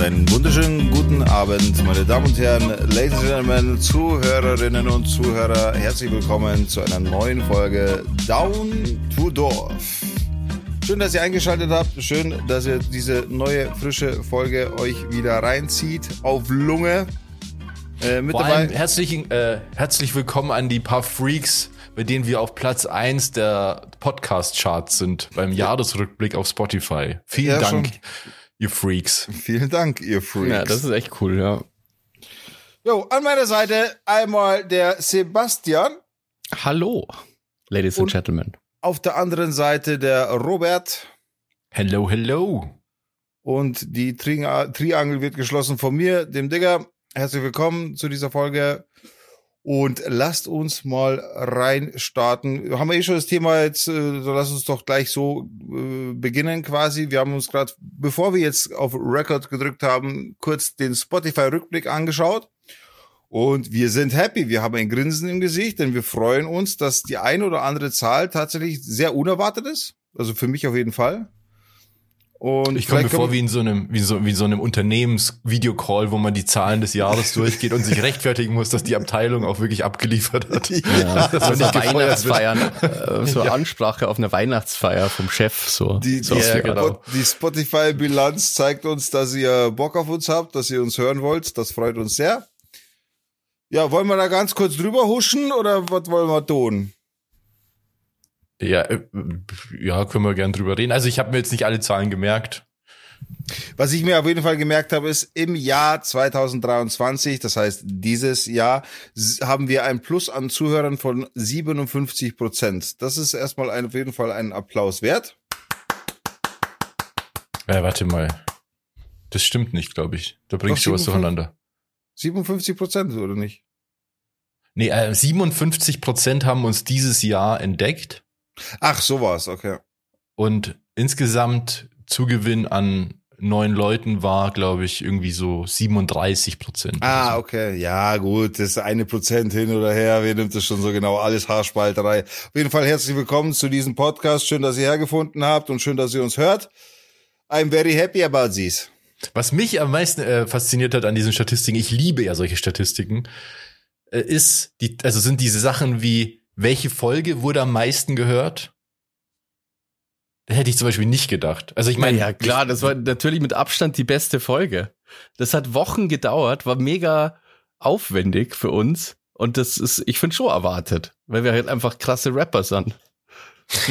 Und einen wunderschönen guten Abend, meine Damen und Herren, Ladies and Gentlemen, Zuhörerinnen und Zuhörer. Herzlich willkommen zu einer neuen Folge Down to Dorf. Schön, dass ihr eingeschaltet habt. Schön, dass ihr diese neue, frische Folge euch wieder reinzieht. Auf Lunge. Äh, mit Vor dabei. Herzlichen, äh, herzlich willkommen an die paar Freaks, bei denen wir auf Platz eins der Podcast-Charts sind beim Jahresrückblick auf Spotify. Vielen ja, Dank, schon. Ihr Freaks. Vielen Dank, ihr Freaks. Ja, das ist echt cool, ja. Jo, an meiner Seite einmal der Sebastian. Hallo, Ladies and Gentlemen. Auf der anderen Seite der Robert. Hello, hello. Und die Triangel wird geschlossen von mir, dem Digger. Herzlich willkommen zu dieser Folge. Und lasst uns mal reinstarten. Haben wir eh schon das Thema jetzt, äh, so lass uns doch gleich so äh, beginnen quasi. Wir haben uns gerade, bevor wir jetzt auf Record gedrückt haben, kurz den Spotify-Rückblick angeschaut. Und wir sind happy. Wir haben ein Grinsen im Gesicht, denn wir freuen uns, dass die eine oder andere Zahl tatsächlich sehr unerwartet ist. Also für mich auf jeden Fall. Und ich komme mir vor wie in so einem, wie so, wie so einem Unternehmensvideocall, wo man die Zahlen des Jahres durchgeht und sich rechtfertigen muss, dass die Abteilung auch wirklich abgeliefert hat. Ja, das so eine Weihnachtsfeier, äh, so ja. Ansprache auf einer Weihnachtsfeier vom Chef, so. Die, so die, ja, genau. die Spotify-Bilanz zeigt uns, dass ihr Bock auf uns habt, dass ihr uns hören wollt. Das freut uns sehr. Ja, wollen wir da ganz kurz drüber huschen oder was wollen wir tun? Ja, äh, ja, können wir gern drüber reden. Also ich habe mir jetzt nicht alle Zahlen gemerkt. Was ich mir auf jeden Fall gemerkt habe, ist, im Jahr 2023, das heißt dieses Jahr, haben wir ein Plus an Zuhörern von 57 Prozent. Das ist erstmal ein, auf jeden Fall einen Applaus wert. Ja, warte mal. Das stimmt nicht, glaube ich. Da bringst du was durcheinander. 57 Prozent, oder nicht? Nee, äh, 57 Prozent haben uns dieses Jahr entdeckt. Ach, sowas, okay. Und insgesamt Zugewinn an neun Leuten war, glaube ich, irgendwie so 37 Prozent. Ah, okay. Ja, gut. Das eine Prozent hin oder her. Wer nimmt das schon so genau? Alles Haarspalterei. Auf jeden Fall herzlich willkommen zu diesem Podcast. Schön, dass ihr hergefunden habt und schön, dass ihr uns hört. I'm very happy about this. Was mich am meisten äh, fasziniert hat an diesen Statistiken, ich liebe ja solche Statistiken, äh, ist die, also sind diese Sachen wie, welche Folge wurde am meisten gehört? Das hätte ich zum Beispiel nicht gedacht. Also ich meine. Ja, klar, das war natürlich mit Abstand die beste Folge. Das hat Wochen gedauert, war mega aufwendig für uns. Und das ist, ich finde schon erwartet, weil wir halt einfach krasse Rapper sind.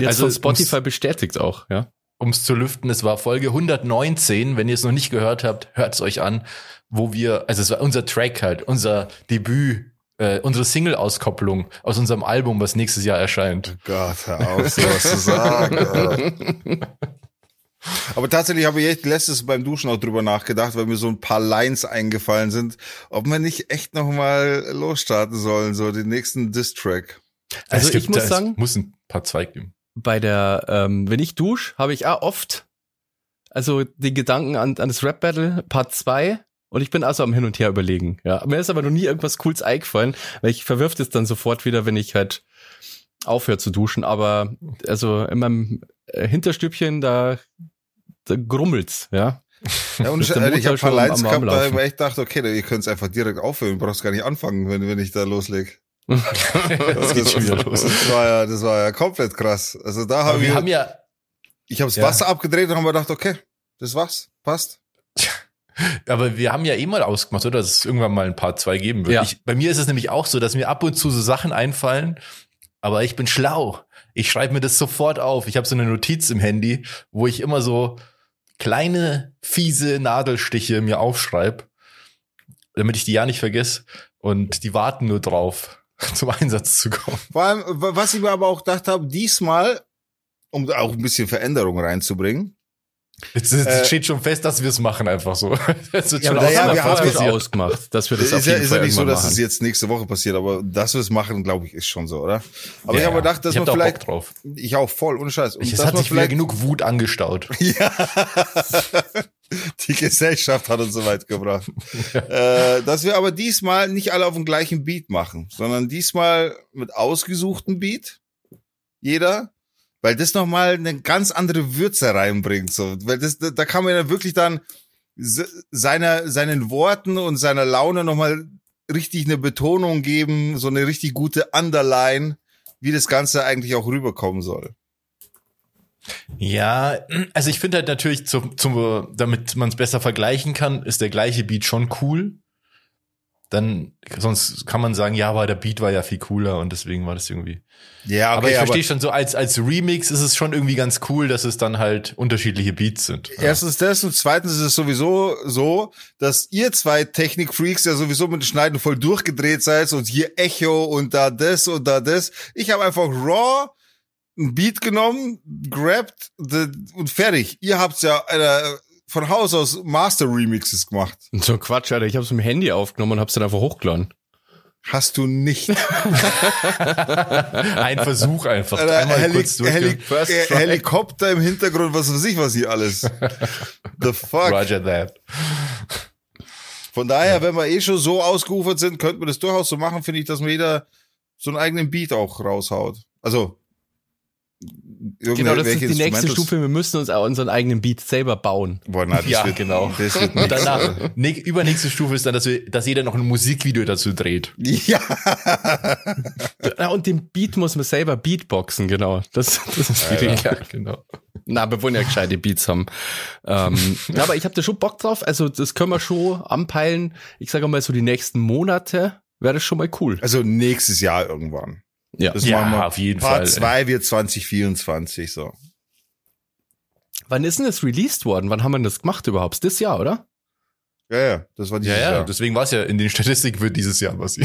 Jetzt also von Spotify bestätigt auch, ja um es zu lüften, es war Folge 119. Wenn ihr es noch nicht gehört habt, hört es euch an, wo wir, also es war unser Track halt, unser Debüt, äh, unsere Single-Auskopplung aus unserem Album, was nächstes Jahr erscheint. Oh Gott, hör auf, sowas zu sagen. Aber tatsächlich habe ich echt letztes beim Duschen auch drüber nachgedacht, weil mir so ein paar Lines eingefallen sind, ob wir nicht echt noch mal losstarten sollen, so den nächsten Diss-Track. Also gibt, ich muss sagen, muss ein paar Zweig geben bei der, ähm, wenn ich dusche, habe ich auch oft also den Gedanken an, an das Rap Battle Part 2 und ich bin also am Hin und Her überlegen. Ja, mir ist aber noch nie irgendwas Cooles eingefallen, weil ich verwirf das dann sofort wieder, wenn ich halt aufhöre zu duschen. Aber also in meinem äh, Hinterstübchen, da, da grummelt's, ja. Ja, und ich, ich habe Lines gehabt, da ich dachte, okay, ihr könnt es einfach direkt aufhören, du brauchst gar nicht anfangen, wenn, wenn ich da loslege das geht schon wieder los. Das war ja, das war ja komplett krass. Also da haben wir, haben ja, ich habe das ja. Wasser abgedreht und haben wir gedacht, okay, das war's, passt. Aber wir haben ja eh mal ausgemacht, oder? Dass es irgendwann mal ein paar zwei geben wird. Ja. Ich, bei mir ist es nämlich auch so, dass mir ab und zu so Sachen einfallen, aber ich bin schlau. Ich schreibe mir das sofort auf. Ich habe so eine Notiz im Handy, wo ich immer so kleine, fiese Nadelstiche mir aufschreibe, damit ich die ja nicht vergesse. Und die warten nur drauf. zum Einsatz zu kommen. Vor allem, was ich mir aber auch gedacht habe, diesmal, um auch ein bisschen Veränderung reinzubringen. Jetzt, jetzt äh, steht schon fest, dass wir es machen, einfach so. Das wird ja, schon ja, wir haben es ausgemacht, dass wir das ist, ja, ist ja nicht so, dass machen. es jetzt nächste Woche passiert, aber dass wir es machen, glaube ich, ist schon so, oder? Aber ja, ich habe gedacht, dass ich man hab vielleicht, drauf. ich auch voll, ohne Scheiß. Und es hat sich vielleicht genug Wut angestaut. ja. Die Gesellschaft hat uns so weit gebracht. äh, dass wir aber diesmal nicht alle auf dem gleichen Beat machen, sondern diesmal mit ausgesuchten Beat. Jeder weil das nochmal eine ganz andere Würze reinbringt. So, weil das, da kann man ja wirklich dann seiner, seinen Worten und seiner Laune nochmal richtig eine Betonung geben, so eine richtig gute Underline, wie das Ganze eigentlich auch rüberkommen soll. Ja, also ich finde halt natürlich, zum, zum, damit man es besser vergleichen kann, ist der gleiche Beat schon cool dann sonst kann man sagen, ja, aber der Beat war ja viel cooler und deswegen war das irgendwie. Ja, okay, aber ich verstehe schon so als als Remix ist es schon irgendwie ganz cool, dass es dann halt unterschiedliche Beats sind. Erstens das und zweitens ist es sowieso so, dass ihr zwei Technikfreaks ja sowieso mit dem Schneiden voll durchgedreht seid und hier Echo und da das und da das. Ich habe einfach raw ein Beat genommen, grabbed und fertig. Ihr habt's ja äh, von Haus aus Master Remixes gemacht. So Quatsch, Alter. Ich hab's mit dem Handy aufgenommen und hab's dann einfach hochgeladen. Hast du nicht. Ein Versuch einfach. Alter, Heli Heli Helikopter im Hintergrund, was weiß ich, was hier alles. The fuck. Roger that. Von daher, ja. wenn wir eh schon so ausgeufert sind, könnten wir das durchaus so machen, finde ich, dass man jeder so einen eigenen Beat auch raushaut. Also Genau, das ist die nächste Stufe. Wir müssen uns auch unseren eigenen Beat selber bauen. Boah, na, das ja, wird, genau. Das wird Und danach, ne, übernächste Stufe ist dann, dass, wir, dass jeder noch ein Musikvideo dazu dreht. Ja. Und den Beat muss man selber Beatboxen, genau. Das, das ist schwierig. Ja, genau. Na, wir wollen ja gescheite Beats haben. Ähm, aber ich habe da schon Bock drauf. Also das können wir schon anpeilen. Ich sage mal so die nächsten Monate wäre das schon mal cool. Also nächstes Jahr irgendwann. Ja, das ja wir. auf jeden Part Fall. Part 2 wird 2024 so. Wann ist denn das released worden? Wann haben wir das gemacht überhaupt? Das Jahr, oder? Ja, ja, das war dieses ja, ja. Jahr. Deswegen war es ja in den Statistiken für dieses Jahr was.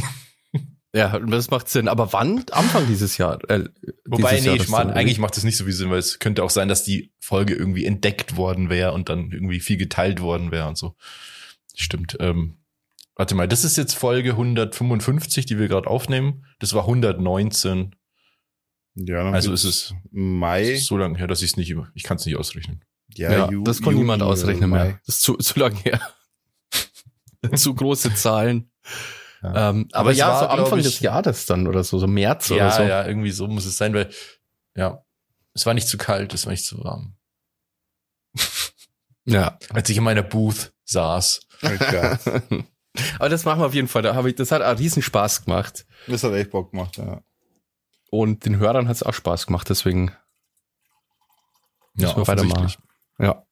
Ja, das macht Sinn. Aber wann? Anfang dieses Jahr. Äh, Wobei, nee, ich meine, eigentlich macht das nicht so viel Sinn, weil es könnte auch sein, dass die Folge irgendwie entdeckt worden wäre und dann irgendwie viel geteilt worden wäre und so. Stimmt. Ähm, Warte mal, das ist jetzt Folge 155, die wir gerade aufnehmen. Das war 119. Ja, also ist es Mai. so lange her, dass ich es nicht, ich kann es nicht ausrechnen. Ja, ja Ju das kann niemand ausrechnen Mai. mehr. Das ist zu, zu lang her. zu große Zahlen. Ja. Ähm, aber, aber ja, war, so Anfang ich, des Jahres dann oder so, so März ja, oder so. Ja, irgendwie so muss es sein, weil, ja, es war nicht zu kalt, es war nicht zu warm. ja. Als ich in meiner Booth saß. Oh Aber das machen wir auf jeden Fall. Da habe ich, das hat auch riesen Spaß gemacht. Das hat echt Bock gemacht, ja. Und den Hörern hat es auch Spaß gemacht, deswegen ja, müssen wir weitermachen. Ja.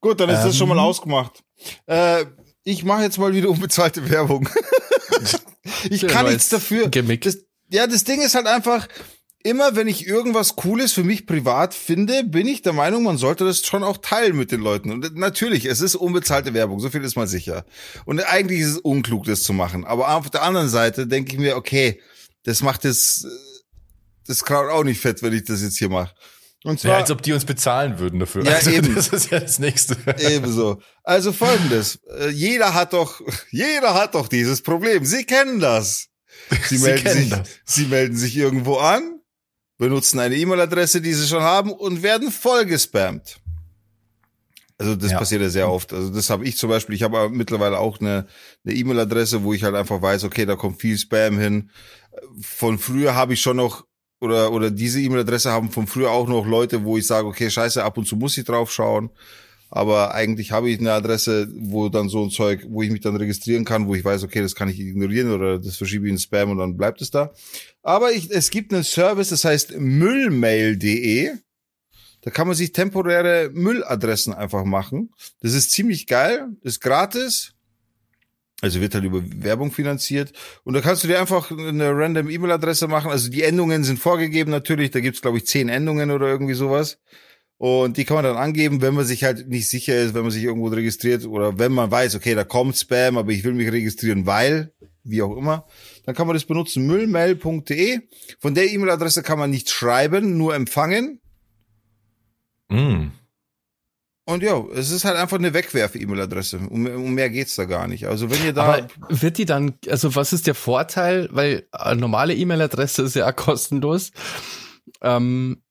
Gut, dann ist ähm, das schon mal ähm. ausgemacht. Äh, ich mache jetzt mal wieder unbezahlte Werbung. ich kann nichts dafür. Das, ja, das Ding ist halt einfach, immer wenn ich irgendwas Cooles für mich privat finde, bin ich der Meinung, man sollte das schon auch teilen mit den Leuten. Und natürlich, es ist unbezahlte Werbung, so viel ist mal sicher. Und eigentlich ist es unklug, das zu machen. Aber auf der anderen Seite denke ich mir, okay, das macht das, das Kraut auch nicht fett, wenn ich das jetzt hier mache. Und zwar, ja, als ob die uns bezahlen würden dafür. Ja, also, eben. Das ist ja das Nächste. Ebenso. Also folgendes. Äh, jeder hat doch, jeder hat doch dieses Problem. Sie kennen das. Sie, Sie melden sich, das. Sie melden sich irgendwo an, benutzen eine E-Mail-Adresse, die sie schon haben und werden vollgespammt. Also das ja. passiert ja sehr oft. Also das habe ich zum Beispiel. Ich habe mittlerweile auch eine eine E-Mail-Adresse, wo ich halt einfach weiß, okay, da kommt viel Spam hin. Von früher habe ich schon noch oder oder diese E-Mail-Adresse haben von früher auch noch Leute, wo ich sage, okay, scheiße, ab und zu muss ich drauf schauen. Aber eigentlich habe ich eine Adresse, wo dann so ein Zeug, wo ich mich dann registrieren kann, wo ich weiß, okay, das kann ich ignorieren oder das verschiebe ich in Spam und dann bleibt es da. Aber ich, es gibt einen Service, das heißt müllmail.de. Da kann man sich temporäre Mülladressen einfach machen. Das ist ziemlich geil, ist gratis. Also wird halt über Werbung finanziert. Und da kannst du dir einfach eine random E-Mail-Adresse machen. Also die Endungen sind vorgegeben natürlich. Da gibt's glaube ich, zehn Endungen oder irgendwie sowas. Und die kann man dann angeben, wenn man sich halt nicht sicher ist, wenn man sich irgendwo registriert oder wenn man weiß, okay, da kommt Spam, aber ich will mich registrieren, weil, wie auch immer dann kann man das benutzen, müllmail.de. Von der E-Mail-Adresse kann man nicht schreiben, nur empfangen. Mm. Und ja, es ist halt einfach eine Wegwerf-E-Mail-Adresse. Um, um, mehr geht's da gar nicht. Also wenn ihr da. Aber wird die dann, also was ist der Vorteil? Weil eine normale E-Mail-Adresse ist ja auch kostenlos. Ähm,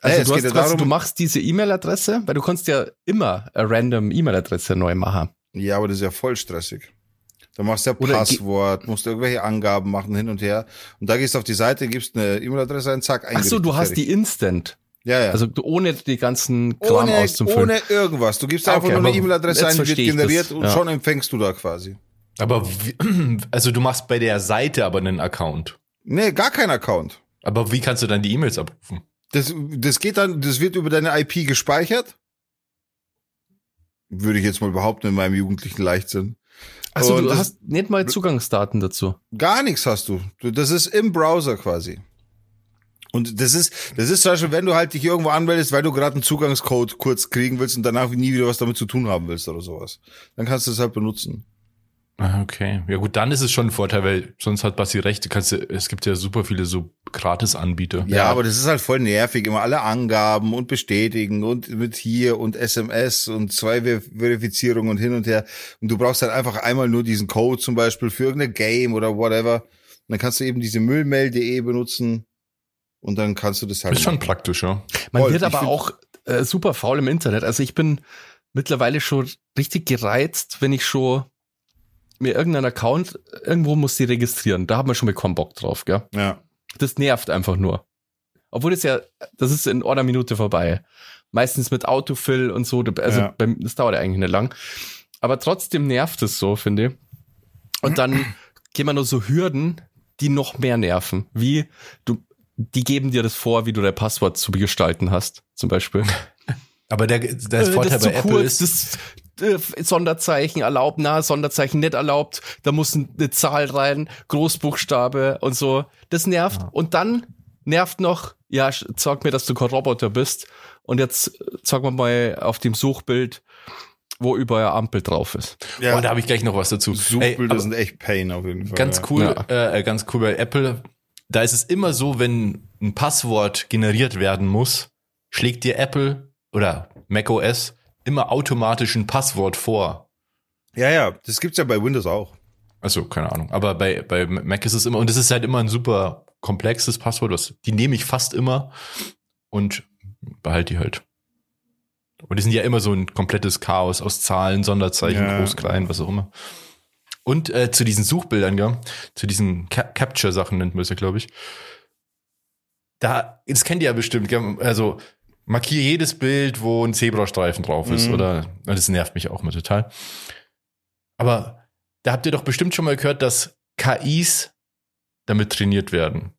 also hey, du, hast ja darum, du machst diese E-Mail-Adresse, weil du kannst ja immer eine random E-Mail-Adresse neu machen. Ja, aber das ist ja voll stressig. Da machst du ja Oder Passwort, musst du irgendwelche Angaben machen hin und her. Und da gehst du auf die Seite, gibst eine E-Mail-Adresse ein, zack, Ach so, du hast fertig. die Instant. Ja, ja. Also du- ohne die ganzen Kram ohne, auszufüllen. ohne irgendwas. Du gibst einfach okay, nur eine E-Mail-Adresse ein, die wird generiert das, und ja. schon empfängst du da quasi. Aber wie, also du machst bei der Seite aber einen Account. Nee, gar kein Account. Aber wie kannst du dann die E-Mails abrufen? Das, das geht dann, das wird über deine IP gespeichert. Würde ich jetzt mal behaupten in meinem jugendlichen Leichtsinn. Also du hast nicht mal Zugangsdaten dazu. Gar nichts hast du. du. Das ist im Browser quasi. Und das ist, das ist zum Beispiel, wenn du halt dich irgendwo anmeldest, weil du gerade einen Zugangscode kurz kriegen willst und danach nie wieder was damit zu tun haben willst oder sowas. Dann kannst du es halt benutzen. Ah, Okay. Ja gut, dann ist es schon ein Vorteil, weil sonst hat Basti recht. Du kannst, ja- es gibt ja super viele so Gratis-Anbieter. Ja, aber das ist halt voll nervig. Immer alle Angaben und bestätigen und mit hier und SMS und zwei Ver Verifizierungen und hin und her. Und du brauchst halt einfach einmal nur diesen Code zum Beispiel für irgendeine Game oder whatever. Und dann kannst du eben diese Müllmail.de benutzen und dann kannst du das halt ist schon machen. praktisch, ja. Man Voll, wird ich aber auch äh, super faul im Internet. Also ich bin mittlerweile schon richtig gereizt, wenn ich schon mir irgendeinen Account, irgendwo muss die registrieren. Da hat man schon keinen Bock drauf, gell? Ja. Das nervt einfach nur. Obwohl es ja, das ist in einer Minute vorbei. Meistens mit Autofill und so. Also Ja. beim, das dauert ja eigentlich nicht lang. Aber trotzdem nervt es so, finde ich. Und dann gehen wir nur so Hürden, die noch mehr nerven. Wie du, die geben dir das vor, wie du dein Passwort zu gestalten hast, zum Beispiel. Aber der, der Äh, Vorteil das bei Apple kurz, ist, das äh, Sonderzeichen erlaubt, na, Sonderzeichen nicht erlaubt, da muss eine Zahl rein, Großbuchstabe und so. Das nervt. Und dann nervt noch, ja, sag mir, dass du kein Roboter bist. Und jetzt äh, sag mal mal auf dem Suchbild, wo überall eine Ampel drauf ist. ja. oh, da habe ich gleich noch was dazu. Suchbilder sind echt Pain auf jeden Fall. ganz ja. cool, Ja. äh, ganz cool bei Apple. Da ist es immer so, wenn ein Passwort generiert werden muss, schlägt dir Apple oder macOS immer automatisch ein Passwort vor. Ja, ja, das gibt's ja bei Windows auch. Also, keine Ahnung. Aber bei, bei Mac ist es immer, und es ist halt immer ein super komplexes Passwort, was, die nehme ich fast immer und behalte die halt. Und die sind ja immer so ein komplettes Chaos aus Zahlen, Sonderzeichen, Ja. groß, klein, was auch immer. Und äh, zu diesen Suchbildern, ja, zu diesen Cap Capture-Sachen nennt man es ja, glaube ich. Da, das kennt ihr ja bestimmt, gell? also markiere jedes Bild, wo ein Zebrastreifen drauf ist, Mhm. oder das nervt mich auch mal total. Aber da habt ihr doch bestimmt schon mal gehört, dass KIs damit trainiert werden.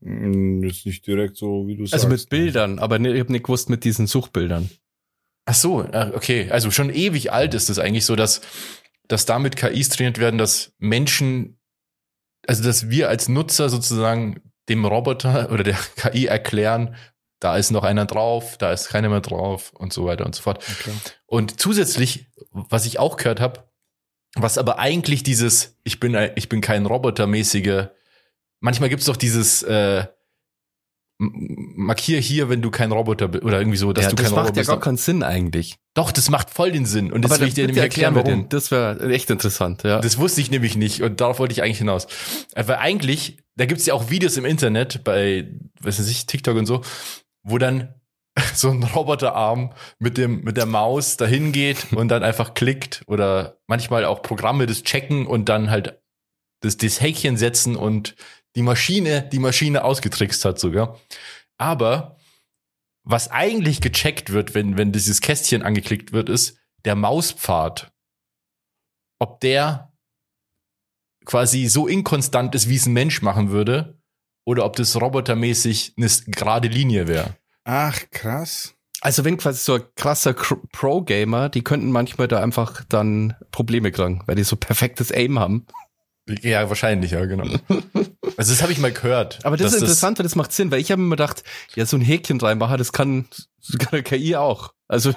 Mm, Ist nicht direkt so, wie du sagst. Also mit Bildern, aber ne, ich habe nicht gewusst mit diesen Suchbildern. Ach so, äh, okay. Also schon ewig alt ist es eigentlich so, dass, dass damit KIs trainiert werden, dass Menschen, also dass wir als Nutzer sozusagen dem Roboter oder der KI erklären, da ist noch einer drauf, da ist keiner mehr drauf und so weiter und so fort. Okay. Und zusätzlich, was ich auch gehört habe, was aber eigentlich dieses, ich bin, ich bin kein Roboter-mäßige, manchmal gibt's doch dieses, äh, markier hier, wenn du kein Roboter bist, oder irgendwie so, dass ja, du das kein macht Roboter ja bist. gar keinen Sinn eigentlich. Doch, das macht voll den Sinn. Und das will ich dir nämlich erklären, warum. den. Das wäre echt interessant, ja. Das wusste ich nämlich nicht und darauf wollte ich eigentlich hinaus. Äh, Weil eigentlich, da gibt's ja auch Videos im Internet bei, weiß ich, TikTok und so, wo dann so ein Roboterarm mit dem mit der Maus dahin geht und dann einfach klickt oder manchmal auch Programme das checken und dann halt das, das Häkchen setzen und die Maschine die Maschine ausgetrickst hat sogar. Aber was eigentlich gecheckt wird, wenn wenn dieses Kästchen angeklickt wird, ist der Mauspfad. Ob der quasi so inkonstant ist, wie es ein Mensch machen würde, oder ob das robotermäßig eine gerade Linie wäre. Ach, krass. Also wenn quasi so ein krasser Pro-Gamer, die könnten manchmal da einfach dann Probleme kriegen, weil die so perfektes Aim haben. Ja, wahrscheinlich, ja, genau. Also das habe ich mal gehört. Aber das ist interessant, weil das macht Sinn, weil ich habe mir gedacht, ja, so ein Häkchen reinmachen, das kann, das kann eine KI auch. Also,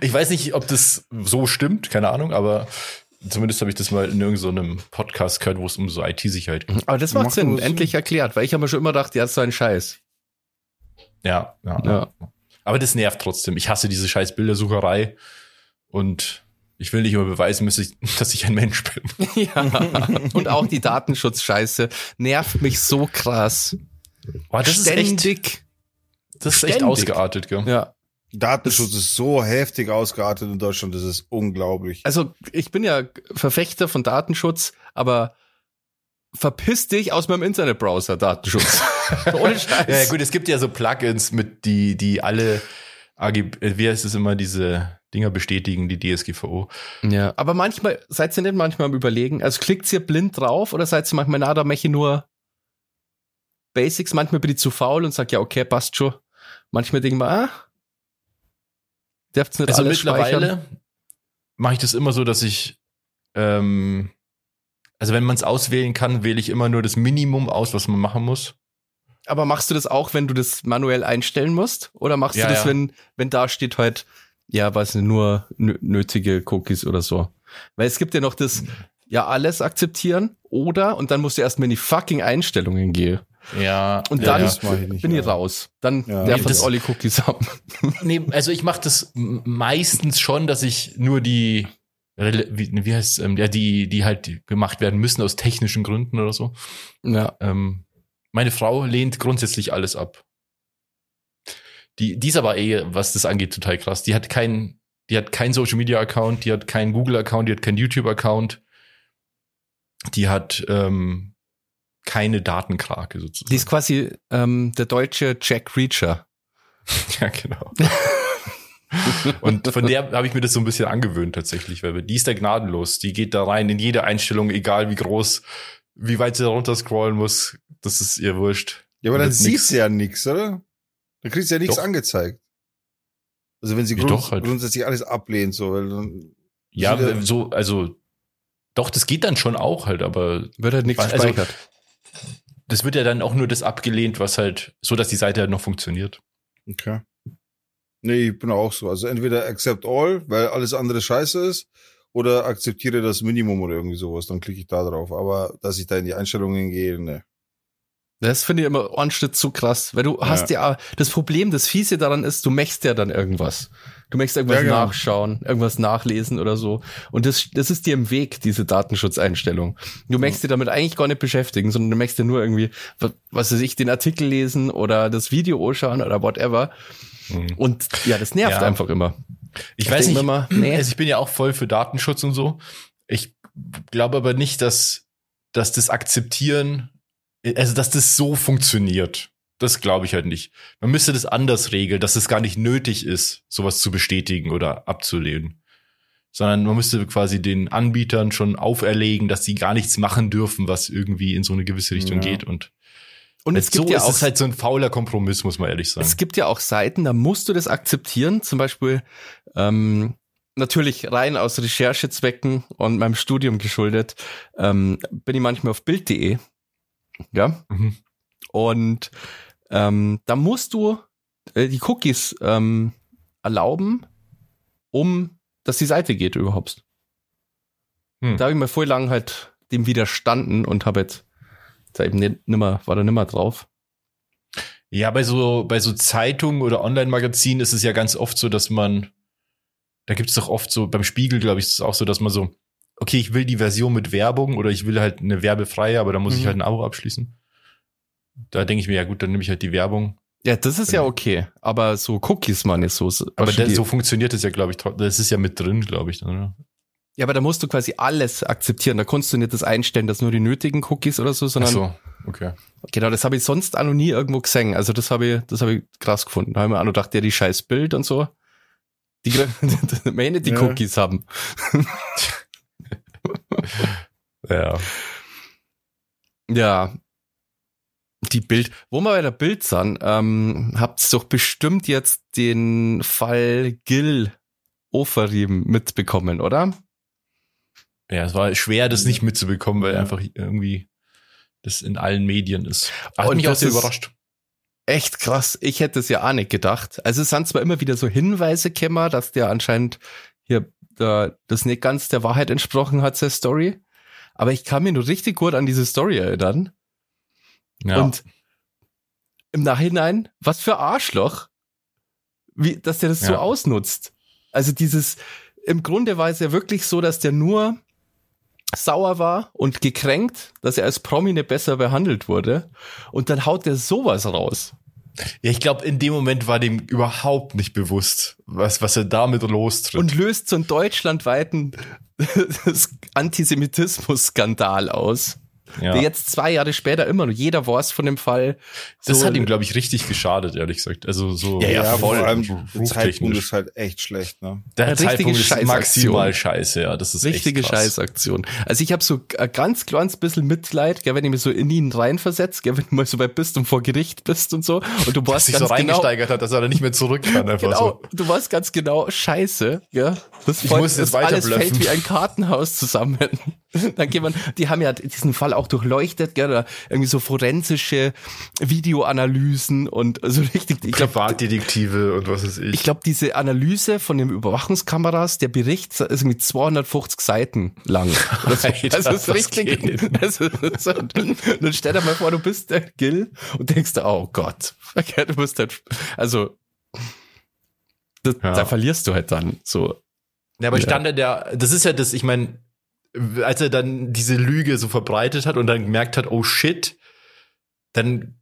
ich weiß nicht, ob das so stimmt, keine Ahnung, aber zumindest habe ich das mal in irgendeinem Podcast gehört, wo es um so IT-Sicherheit geht. aber das macht, Macht Sinn, nur Sinn. endlich erklärt, weil ich habe mir schon immer gedacht, ja, das ist so ein Scheiß. Ja, ja, Ja. Aber das nervt trotzdem. Ich hasse diese scheiß Bildersucherei und ich will nicht immer beweisen müssen, dass ich ein Mensch bin. ja. Und auch die Datenschutzscheiße nervt mich so krass. Boah, das ist echt, Ständig. das ist echt ständig. ausgeartet, gell? Ja. Datenschutz das, ist so heftig ausgeartet in Deutschland, das ist unglaublich. Also ich bin ja Verfechter von Datenschutz, aber verpiss dich aus meinem Internetbrowser, Datenschutz. Ohne Scheiß. Ja, gut, es gibt ja so Plugins mit, die, die alle AGB, äh, wie heißt es immer, diese Dinger bestätigen, die DSGVO. Ja, aber manchmal, seid ihr nicht manchmal am überlegen, also klickt ihr blind drauf oder seid ihr manchmal, na, da mache ich nur Basics, manchmal bin ich zu faul und sag, ja, okay, passt schon. Manchmal denke ich mir, ah, darf's nicht also alles mittlerweile mache ich das immer so, dass ich, ähm, also wenn man es auswählen kann, wähle ich immer nur das Minimum aus, was man machen muss. Aber machst du das auch, wenn du das manuell einstellen musst? Oder machst ja, du das, ja. wenn, wenn da steht halt, ja, weiß nicht, nur nötige Cookies oder so? Weil es gibt ja noch das, ja, alles akzeptieren oder, und dann musst du erstmal in die fucking Einstellungen gehen. Ja. Und dann ja, ich nicht, bin ich raus. Dann ja. darf nee, das Olli Cookies haben. Nee, also ich mache das meistens schon, dass ich nur die wie, wie heißt ähm, ja die die halt gemacht werden müssen aus technischen Gründen oder so. Ja. Ähm, meine Frau lehnt grundsätzlich alles ab. Die, die ist aber eh, was das angeht, total krass. Die hat keinen, die hat keinen Social Media Account, die hat keinen Google Account, die hat keinen YouTube Account. Die hat ähm, keine Datenkrake sozusagen. Die ist quasi ähm, der deutsche Jack Reacher. ja, genau. Und von der habe ich mir das so ein bisschen angewöhnt tatsächlich, weil die ist da gnadenlos. Die geht da rein in jede Einstellung, egal wie groß, wie weit sie da runter scrollen muss, das ist ihr wurscht. Ja, aber dann siehst du ja nichts, oder? Dann kriegst du ja nichts angezeigt. Also wenn sie grund doch, halt. grundsätzlich alles ablehnt, so, weil dann Ja, so, also doch, das geht dann schon auch halt, aber wird halt nichts also, gespeichert. Das wird ja dann auch nur das abgelehnt, was halt, so dass die Seite halt noch funktioniert. Okay. Nee, ich bin auch so. Also entweder accept all, weil alles andere scheiße ist, oder akzeptiere das Minimum oder irgendwie sowas, dann klicke ich da drauf. Aber dass ich da in die Einstellungen gehe, ne. Das finde ich immer einen Schritt zu krass, weil du ja. hast ja das Problem, das Fiese daran ist, du möchtest ja dann irgendwas. Du möchtest irgendwas ja, genau. nachschauen, irgendwas nachlesen oder so. Und das, das ist dir im Weg, diese Datenschutzeinstellung. Du möchtest ja. dich damit eigentlich gar nicht beschäftigen, sondern du möchtest ja nur irgendwie, was, was weiß ich, den Artikel lesen oder das Video anschauen oder whatever. Mhm. Und ja, das nervt ja. einfach immer. Ich, ich weiß nicht, immer, nee. also ich bin ja auch voll für Datenschutz und so. Ich glaube aber nicht, dass, dass das Akzeptieren, also dass das so funktioniert. Das glaube ich halt nicht. Man müsste das anders regeln, dass es gar nicht nötig ist, sowas zu bestätigen oder abzulehnen. Sondern man müsste quasi den Anbietern schon auferlegen, dass sie gar nichts machen dürfen, was irgendwie in so eine gewisse Richtung ja. geht. Und und es gibt so ja auch, halt so ein fauler Kompromiss, muss man ehrlich sagen. Es gibt ja auch Seiten, da musst du das akzeptieren. Zum Beispiel, ähm, natürlich rein aus Recherchezwecken und meinem Studium geschuldet, ähm, bin ich manchmal auf Bild.de. Ja. Mhm. Und ähm, da musst du äh, die Cookies ähm, erlauben, um dass die Seite geht überhaupt. Hm. Da habe ich mir voll lang halt dem widerstanden und habe jetzt da eben nimmer, war da nimmer drauf. Ja, bei so, bei so Zeitungen oder Online-Magazinen ist es ja ganz oft so, dass man, da gibt es doch oft so, beim Spiegel, glaube ich, ist es auch so, dass man so, okay, ich will die Version mit Werbung oder ich will halt eine werbefreie, aber da muss mhm. ich halt ein Abo abschließen. Da denke ich mir, ja gut, dann nehme ich halt die Werbung. Ja, das ist ja okay, aber so Cookies, man ist so. Aber der, so funktioniert es ja, glaube ich, das ist ja mit drin, glaube ich. Oder? Ja, aber da musst du quasi alles akzeptieren. Da kannst du nicht das einstellen, dass nur die nötigen Cookies oder so, sondern. Ach so, okay. Genau, das habe ich sonst auch noch nie irgendwo gesehen. Also das habe ich, das habe ich krass gefunden. Da habe ich mir auch noch gedacht, ja, die scheiß Bild und so. Die meine die ja. Cookies haben. ja. Ja. Die Bild, wo wir bei der Bild sind, ähm, habt doch bestimmt jetzt den Fall Gil Oferim mitbekommen, oder? Ja, es war schwer, das nicht mitzubekommen, weil einfach irgendwie das in allen Medien ist. Hat Und mich auch sehr überrascht. Echt krass. Ich hätte es ja auch nicht gedacht. Also es sind zwar immer wieder so Hinweise kämmer, dass der anscheinend hier da, das nicht ganz der Wahrheit entsprochen hat, der Story. Aber ich kann mir nur richtig gut an diese Story erinnern. Ja. Und im Nachhinein, was für Arschloch, wie, dass der das ja. so ausnutzt. Also dieses, im Grunde war es ja wirklich so, dass der nur sauer war und gekränkt, dass er als Promi nicht besser behandelt wurde. Und dann haut er sowas raus. Ja, ich glaube, in dem Moment war dem überhaupt nicht bewusst, was, was er damit lostritt. Und löst so einen deutschlandweiten Antisemitismus-Skandal aus. Ja. Der jetzt zwei Jahre später immer noch jeder weiß von dem Fall. Das so hat ihm, glaube ich, richtig geschadet, ehrlich gesagt. Also so ja, ja, voll. Vor allem der Zeitpunkt ist halt echt schlecht, ne? Der Richtige Zeitpunkt ist maximal scheiße, ja. Das ist richtige echt Scheißaktion. Also ich habe so ein ganz kleines bisschen Mitleid, gell, wenn ich mir so in ihn reinversetzt, gell, wenn du mal so weit bist und vor Gericht bist und so und du weißt ganz so genau, reingesteigert hat, dass er da nicht mehr zurück kann einfach genau, so. Du weißt ganz genau, scheiße, ja. Das ich muss jetzt weiter alles fällt wie ein Kartenhaus zusammen. Dann geht man, die haben ja diesen Fall auch durchleuchtet, gell, oder irgendwie so forensische Videoanalysen und so richtig. Ich glaub, Privatdetektive und was ist ich. Ich glaube, diese Analyse von den Überwachungskameras, der Bericht ist irgendwie 250 Seiten lang. Das, Alter, das ist richtig. Das ist so, dann stell dir mal vor, du bist der Gil und denkst, oh Gott, du bist halt, also, das, ja. da verlierst du halt dann so. Ja, aber ja. stand der, das ist ja das, ich meine, als er dann diese Lüge so verbreitet hat und dann gemerkt hat, oh shit, dann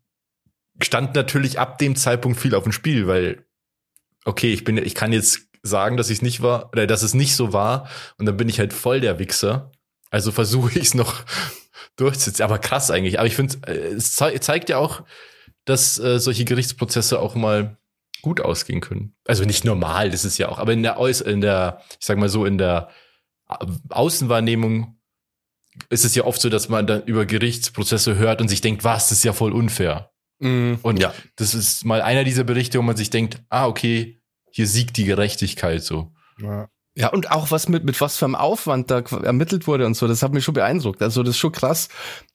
stand natürlich ab dem Zeitpunkt viel auf dem Spiel, weil okay, ich bin, ich kann jetzt sagen, dass ich nicht war oder dass es nicht so war und dann bin ich halt voll der Wichser. Also versuche ich es noch durchzuziehen. Aber krass eigentlich. Aber ich finde, äh, es zeigt ja auch, dass äh, solche Gerichtsprozesse auch mal gut ausgehen können. Also nicht normal, das ist ja auch, aber in der, in der, ich sag mal so, in der Außenwahrnehmung ist es ja oft so, dass man dann über Gerichtsprozesse hört und sich denkt, was, das ist ja voll unfair. Mm, und ja, das ist mal einer dieser Berichte, wo man sich denkt, ah, okay, hier siegt die Gerechtigkeit so. Ja. Ja, und auch was mit, mit was für einem Aufwand da ermittelt wurde und so, das hat mich schon beeindruckt. Also, das ist schon krass.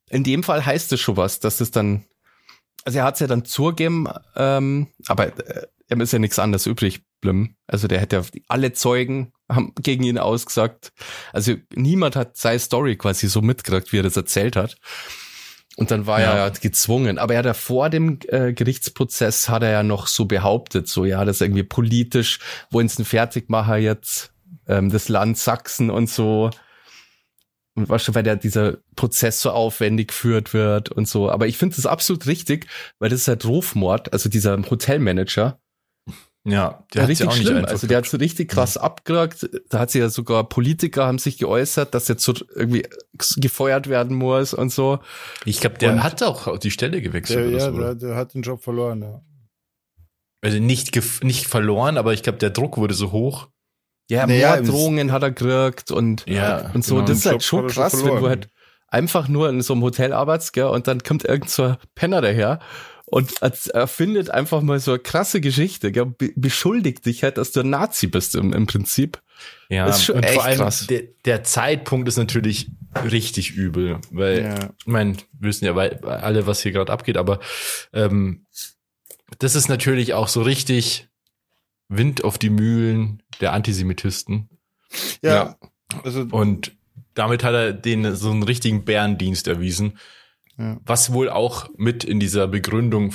In dem Fall heißt es schon was, dass das dann, also er hat es ja dann zugegeben, ähm, aber äh, ihm ist ja nichts anderes übrig geblieben. Also der hätte ja alle Zeugen haben gegen ihn ausgesagt. Also niemand hat seine Story quasi so mitgekriegt, wie er das erzählt hat. Und dann war ja. er gezwungen. Aber er hat ja vor dem äh, Gerichtsprozess hat er ja noch so behauptet, so ja, das irgendwie politisch, wollen sie Fertigmacher jetzt, ähm, das Land Sachsen und so. Und weißt du, weil der, dieser Prozess so aufwendig geführt wird und so. Aber ich finde das absolut richtig, weil das ist halt Rufmord, also dieser Hotelmanager, ja, der hat richtig schlimm. Also der hat so richtig krass ja. abgeragt. Da hat sich ja sogar Politiker haben sich geäußert, dass jetzt so irgendwie gefeuert werden muss und so. Ich glaube, der und hat auch die Stelle gewechselt. Der, ja, so, der, der, hat den Job verloren, ja. Also nicht, nicht verloren, aber ich glaube, der Druck wurde so hoch. Ja, naja, Morddrohungen hat er gekriegt und, ja, und so. Genau. Das ist halt schon krass, wenn du halt einfach nur in so einem Hotel arbeitest, gell, und dann kommt irgend so ein Penner daher und erfindet einfach mal so eine krasse Geschichte, gell? beschuldigt dich halt, dass du ein Nazi bist im, im Prinzip. Ja, das ist schon und echt vor allem krass. Der, der Zeitpunkt ist natürlich richtig übel, weil ja. ich meine, wir wissen ja alle, was hier gerade abgeht, aber ähm, das ist natürlich auch so richtig Wind auf die Mühlen der Antisemitisten. Ja. ja. Also, und damit hat er den so einen richtigen Bärendienst erwiesen. Was wohl auch mit in dieser Begründung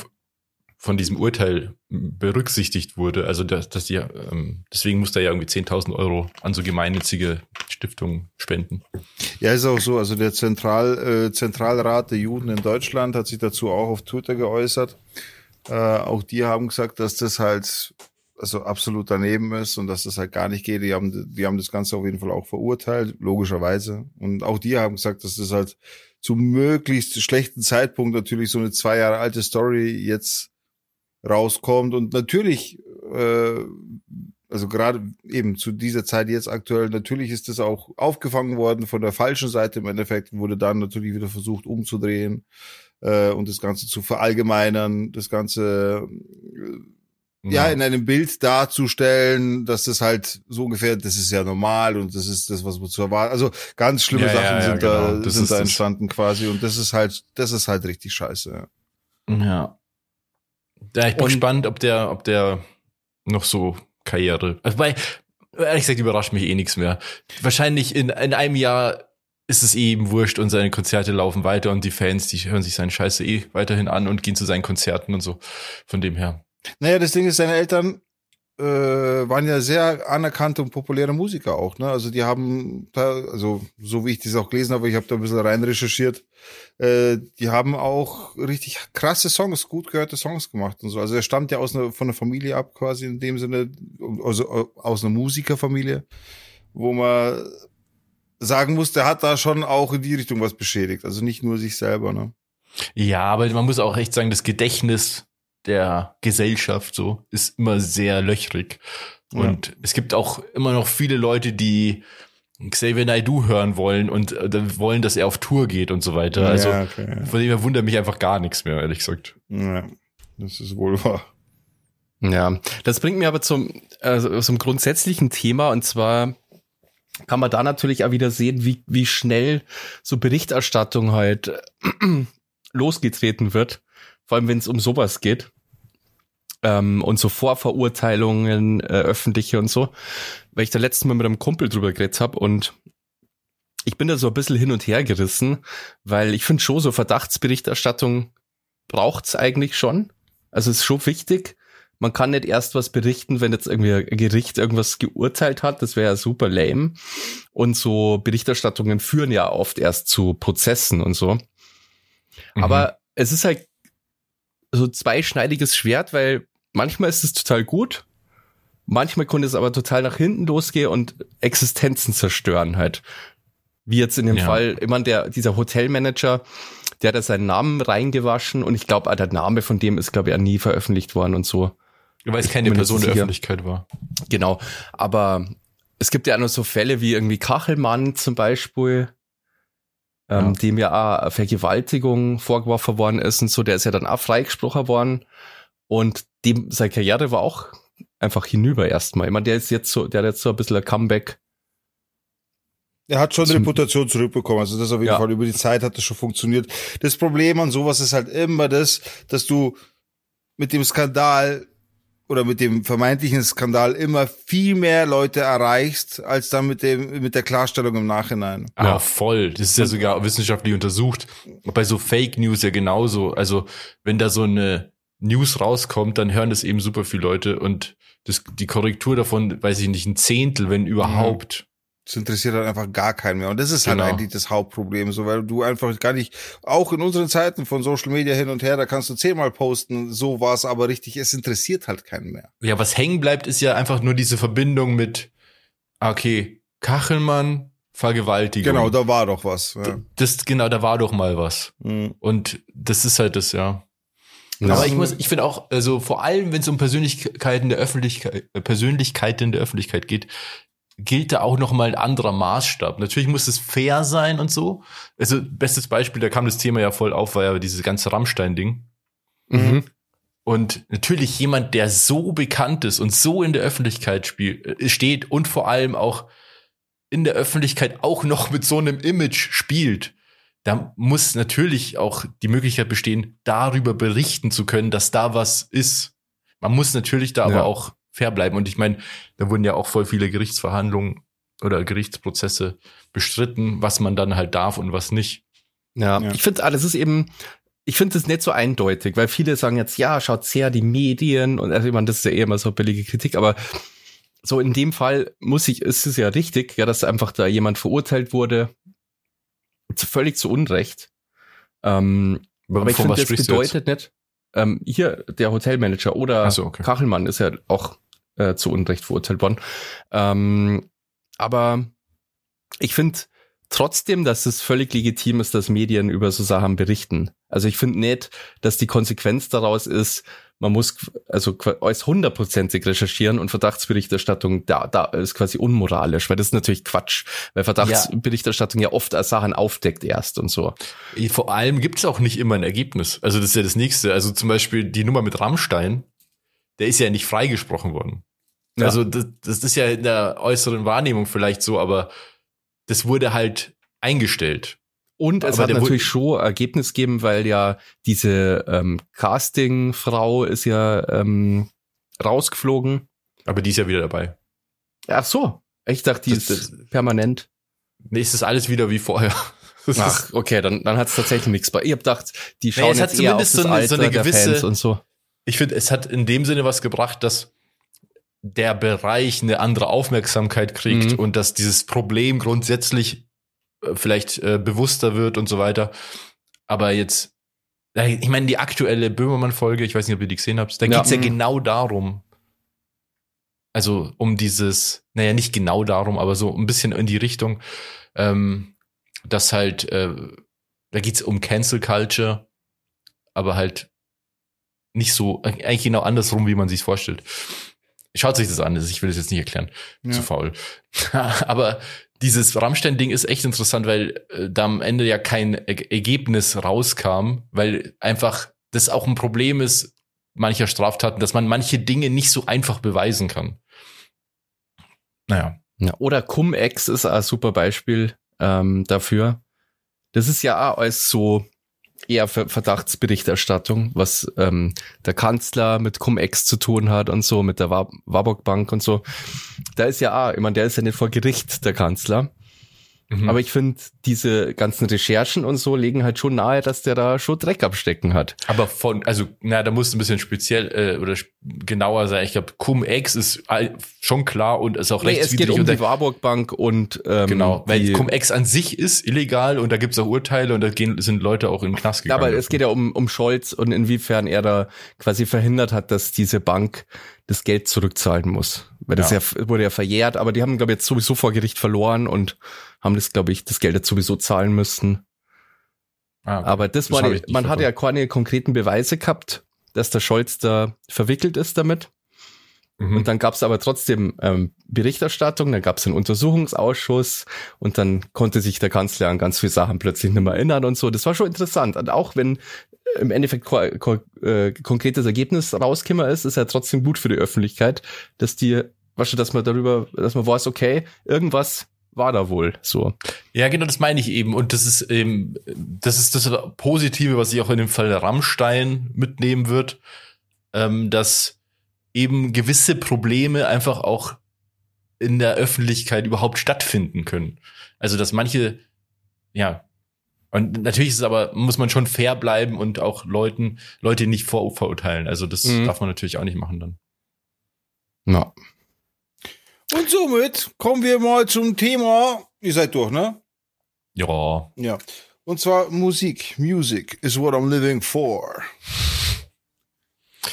von diesem Urteil berücksichtigt wurde. Also dass, dass die, ähm, deswegen muss er ja irgendwie 10.000 Euro an so gemeinnützige Stiftungen spenden. Ja, ist auch so. Also der Zentral, äh, Zentralrat der Juden in Deutschland hat sich dazu auch auf Twitter geäußert. Äh, auch die haben gesagt, dass das halt also absolut daneben ist und dass das halt gar nicht geht. Die haben, die haben das Ganze auf jeden Fall auch verurteilt, logischerweise. Und auch die haben gesagt, dass das halt zu möglichst schlechten Zeitpunkt natürlich so eine zwei Jahre alte Story jetzt rauskommt. Und natürlich, äh, also gerade eben zu dieser Zeit jetzt aktuell, natürlich ist das auch aufgefangen worden von der falschen Seite im Endeffekt, wurde dann natürlich wieder versucht umzudrehen äh, und das Ganze zu verallgemeinern, das Ganze äh, ja, in einem Bild darzustellen, dass das halt so ungefähr, das ist ja normal und das ist das, was man zu erwarten. Also ganz schlimme ja, Sachen ja, ja, sind genau. da, sind da entstanden das. quasi und das ist halt, das ist halt richtig scheiße. Ja. Ja, ich bin und, gespannt, ob der, ob der noch so Karriere, also bei, ehrlich gesagt überrascht mich eh nichts mehr. Wahrscheinlich in, in einem Jahr ist es eh eben wurscht und seine Konzerte laufen weiter und die Fans, die hören sich seinen Scheiße eh weiterhin an und gehen zu seinen Konzerten und so. Von dem her. Naja, das Ding ist, seine Eltern, äh, waren ja sehr anerkannte und populäre Musiker auch, ne? Also die haben also so wie ich das auch gelesen habe, ich habe da ein bisschen rein recherchiert, äh, die haben auch richtig krasse Songs, gut gehörte Songs gemacht und so. Also er stammt ja aus einer, von einer Familie ab, quasi in dem Sinne, also aus einer Musikerfamilie, wo man sagen muss, der hat da schon auch in die Richtung was beschädigt. Also nicht nur sich selber, ne? Ja, aber man muss auch echt sagen, das Gedächtnis der Gesellschaft so ist immer sehr löchrig. Und ja. es gibt auch immer noch viele Leute, die Xavier Naidoo hören wollen und äh, wollen, dass er auf Tour geht und so weiter. Also ja, okay, ja. von dem her wundert mich einfach gar nichts mehr, ehrlich gesagt. Ja, das ist wohl wahr. Ja, das bringt mir aber zum, also zum grundsätzlichen Thema und zwar kann man da natürlich auch wieder sehen, wie, wie schnell so Berichterstattung halt losgetreten wird. Vor allem, wenn es um sowas geht. Ähm, und so Vorverurteilungen, äh, öffentliche und so. Weil ich da letztes Mal mit einem Kumpel drüber geredet habe und ich bin da so ein bisschen hin und her gerissen, weil ich finde schon, so Verdachtsberichterstattung braucht's eigentlich schon. Also es ist schon wichtig, man kann nicht erst was berichten, wenn jetzt irgendwie ein Gericht irgendwas geurteilt hat. Das wäre ja super lame. Und so Berichterstattungen führen ja oft erst zu Prozessen und so. Mhm. Aber es ist halt so zweischneidiges Schwert, weil manchmal ist es total gut. Manchmal konnte es aber total nach hinten losgehen und Existenzen zerstören halt. Wie jetzt in dem ja. Fall, immer der, dieser Hotelmanager, der hat da seinen Namen reingewaschen und ich glaube, der Name von dem ist, glaube ich, auch nie veröffentlicht worden und so. Weil es keine Person der Öffentlichkeit war. Genau. Aber es gibt ja auch noch so Fälle wie irgendwie Kachelmann zum Beispiel, ähm, ja. dem ja auch Vergewaltigung vorgeworfen worden ist und so. Der ist ja dann auch freigesprochen worden. Und dem, seine Karriere war auch einfach hinüber erstmal. Ich meine, der ist jetzt so, der hat jetzt so ein bisschen ein Comeback. Er hat schon Reputation zurückbekommen. Also das auf jeden ja. Fall über die Zeit hat das schon funktioniert. Das Problem an sowas ist halt immer das, dass du mit dem Skandal oder mit dem vermeintlichen Skandal immer viel mehr Leute erreichst, als dann mit dem, mit der Klarstellung im Nachhinein. Ja, voll. Das ist ja sogar wissenschaftlich untersucht. Bei so Fake News ja genauso. Also, wenn da so eine News rauskommt, dann hören das eben super viele Leute und das, die Korrektur davon, weiß ich nicht, ein Zehntel, wenn überhaupt. Das interessiert halt einfach gar keinen mehr. Und das ist halt genau. eigentlich das Hauptproblem, so, weil du einfach gar nicht, auch in unseren Zeiten von Social Media hin und her, da kannst du zehnmal posten, so war es aber richtig, es interessiert halt keinen mehr. Ja, was hängen bleibt, ist ja einfach nur diese Verbindung mit, ah, okay, Kachelmann, Vergewaltigung. Genau, da war doch was. Ja. Das, genau, da war doch mal was. Mhm. Und das ist halt das, ja. Ja. Aber ich muss, ich finde auch, also vor allem, wenn es um Persönlichkeiten der Öffentlichkeit, Persönlichkeiten der Öffentlichkeit geht, gilt da auch noch mal ein anderer Maßstab. Natürlich muss es fair sein und so. Also bestes Beispiel, da kam das Thema ja voll auf, war ja dieses ganze Rammstein-Ding. Mhm. Und natürlich jemand, der so bekannt ist und so in der Öffentlichkeit spiel, äh, steht und vor allem auch in der Öffentlichkeit auch noch mit so einem Image spielt, da muss natürlich auch die Möglichkeit bestehen, darüber berichten zu können, dass da was ist. Man muss natürlich da ja. aber auch fair bleiben. Und ich meine, da wurden ja auch voll viele Gerichtsverhandlungen oder Gerichtsprozesse bestritten, was man dann halt darf und was nicht. Ja, ja. ich finde, alles ist eben, ich finde es nicht so eindeutig, weil viele sagen jetzt, ja, schaut sehr die Medien und also, ich meine, das ist ja eher mal so billige Kritik, aber so in dem Fall muss ich, ist es ja richtig, ja, dass einfach da jemand verurteilt wurde, völlig zu Unrecht. Ähm, aber ich finde, das bedeutet nicht, ähm, hier der Hotelmanager oder so, okay. Kachelmann ist ja auch äh, zu Unrecht verurteilt worden. Ähm, aber ich finde trotzdem, dass es völlig legitim ist, dass Medien über so Sachen berichten. Also ich finde nicht, dass die Konsequenz daraus ist, man muss also als hundertprozentig recherchieren und Verdachtsberichterstattung da, da ist quasi unmoralisch, weil das ist natürlich Quatsch, weil Verdachtsberichterstattung ja, ja oft als Sachen aufdeckt erst und so. Vor allem gibt es auch nicht immer ein Ergebnis. Also das ist ja das Nächste. Also zum Beispiel die Nummer mit Rammstein, der ist ja nicht freigesprochen worden. Ja. Also das, das ist ja in der äußeren Wahrnehmung vielleicht so, aber das wurde halt eingestellt. Und es aber hat natürlich schon Ergebnis gegeben, weil ja diese ähm, Casting-Frau ist ja ähm, rausgeflogen. Aber die ist ja wieder dabei. Ach so. Ich dachte, die das, ist permanent. Nee, ist das alles wieder wie vorher. Ach, okay, dann, dann hat es tatsächlich nichts bei. Ich hab gedacht, die schauen nee, es jetzt hat eher auf das so eine, so eine gewisse, und so. Ich finde, es hat in dem Sinne was gebracht, dass der Bereich eine andere Aufmerksamkeit kriegt Mhm. und dass dieses Problem grundsätzlich vielleicht äh, bewusster wird und so weiter. Aber jetzt, ich meine, die aktuelle Böhmermann-Folge, ich weiß nicht, ob ihr die gesehen habt, da Ja. geht's ja Mhm. genau darum. Also um dieses, naja, nicht genau darum, aber so ein bisschen in die Richtung, ähm, dass halt, äh, da geht's um Cancel Culture, aber halt nicht so, eigentlich genau andersrum, wie man sich's vorstellt. Schaut sich das an, ich will es jetzt nicht erklären, Ja. zu faul. aber dieses Rammstein-Ding ist echt interessant, weil äh, da am Ende ja kein er Ergebnis rauskam, weil einfach das auch ein Problem ist mancher Straftaten, dass man manche Dinge nicht so einfach beweisen kann. Naja. Ja, oder Cum-Ex ist ein super Beispiel ähm, dafür. Das ist ja als so eher Ver- Verdachtsberichterstattung, was ähm, der Kanzler mit Cum-Ex zu tun hat und so, mit der Wa- Warburg Bank und so. Da ist ja auch, ich meine, der ist ja nicht vor Gericht, der Kanzler. Mhm. Aber ich finde, diese ganzen Recherchen und so legen halt schon nahe, dass der da schon Dreck abstecken hat. Aber von, also, na, da muss ein bisschen speziell äh, oder genauer sein. Ich glaube, Cum-Ex ist schon klar und ist auch Nee, es rechtswidrig. geht um die Warburg Bank und ähm, genau, weil Cum-Ex an sich ist illegal und da gibt's auch Urteile und da gehen, sind Leute auch in den Knast Ja, gegangen. aber es geht ja um, um Scholz und inwiefern er da quasi verhindert hat, dass diese Bank das Geld zurückzahlen muss. Weil das ja, Ja. wurde ja verjährt, aber die haben, glaube ich, jetzt sowieso vor Gericht verloren und haben das, glaube ich, das Geld jetzt sowieso zahlen müssen. Ah, okay. Aber das, Das war, die, man hat ja keine konkreten Beweise gehabt, dass der Scholz da verwickelt ist damit. Mhm. Und dann gab es aber trotzdem ähm, Berichterstattung, dann gab es einen Untersuchungsausschuss und dann konnte sich der Kanzler an ganz viele Sachen plötzlich nicht mehr erinnern und so. Das war schon interessant. Und auch wenn im Endeffekt ko ko äh, konkretes Ergebnis rausgekommen ist, ist ja trotzdem gut für die Öffentlichkeit, dass die, weißt du, dass man darüber, dass man weiß, okay, irgendwas war da wohl so. Ja, genau, das meine ich eben. Und das ist eben, das ist das Positive, was ich auch in dem Fall Rammstein mitnehmen wird, ähm, dass eben gewisse Probleme einfach auch in der Öffentlichkeit überhaupt stattfinden können. Also, dass manche, ja, und natürlich ist es aber, muss man schon fair bleiben und auch Leuten, Leute nicht vorverurteilen. Also, das Mhm. darf man natürlich auch nicht machen dann. Ja. Und somit kommen wir mal zum Thema. Ihr seid durch, ne? Ja. Ja. Und zwar Musik. Music is what I'm living for.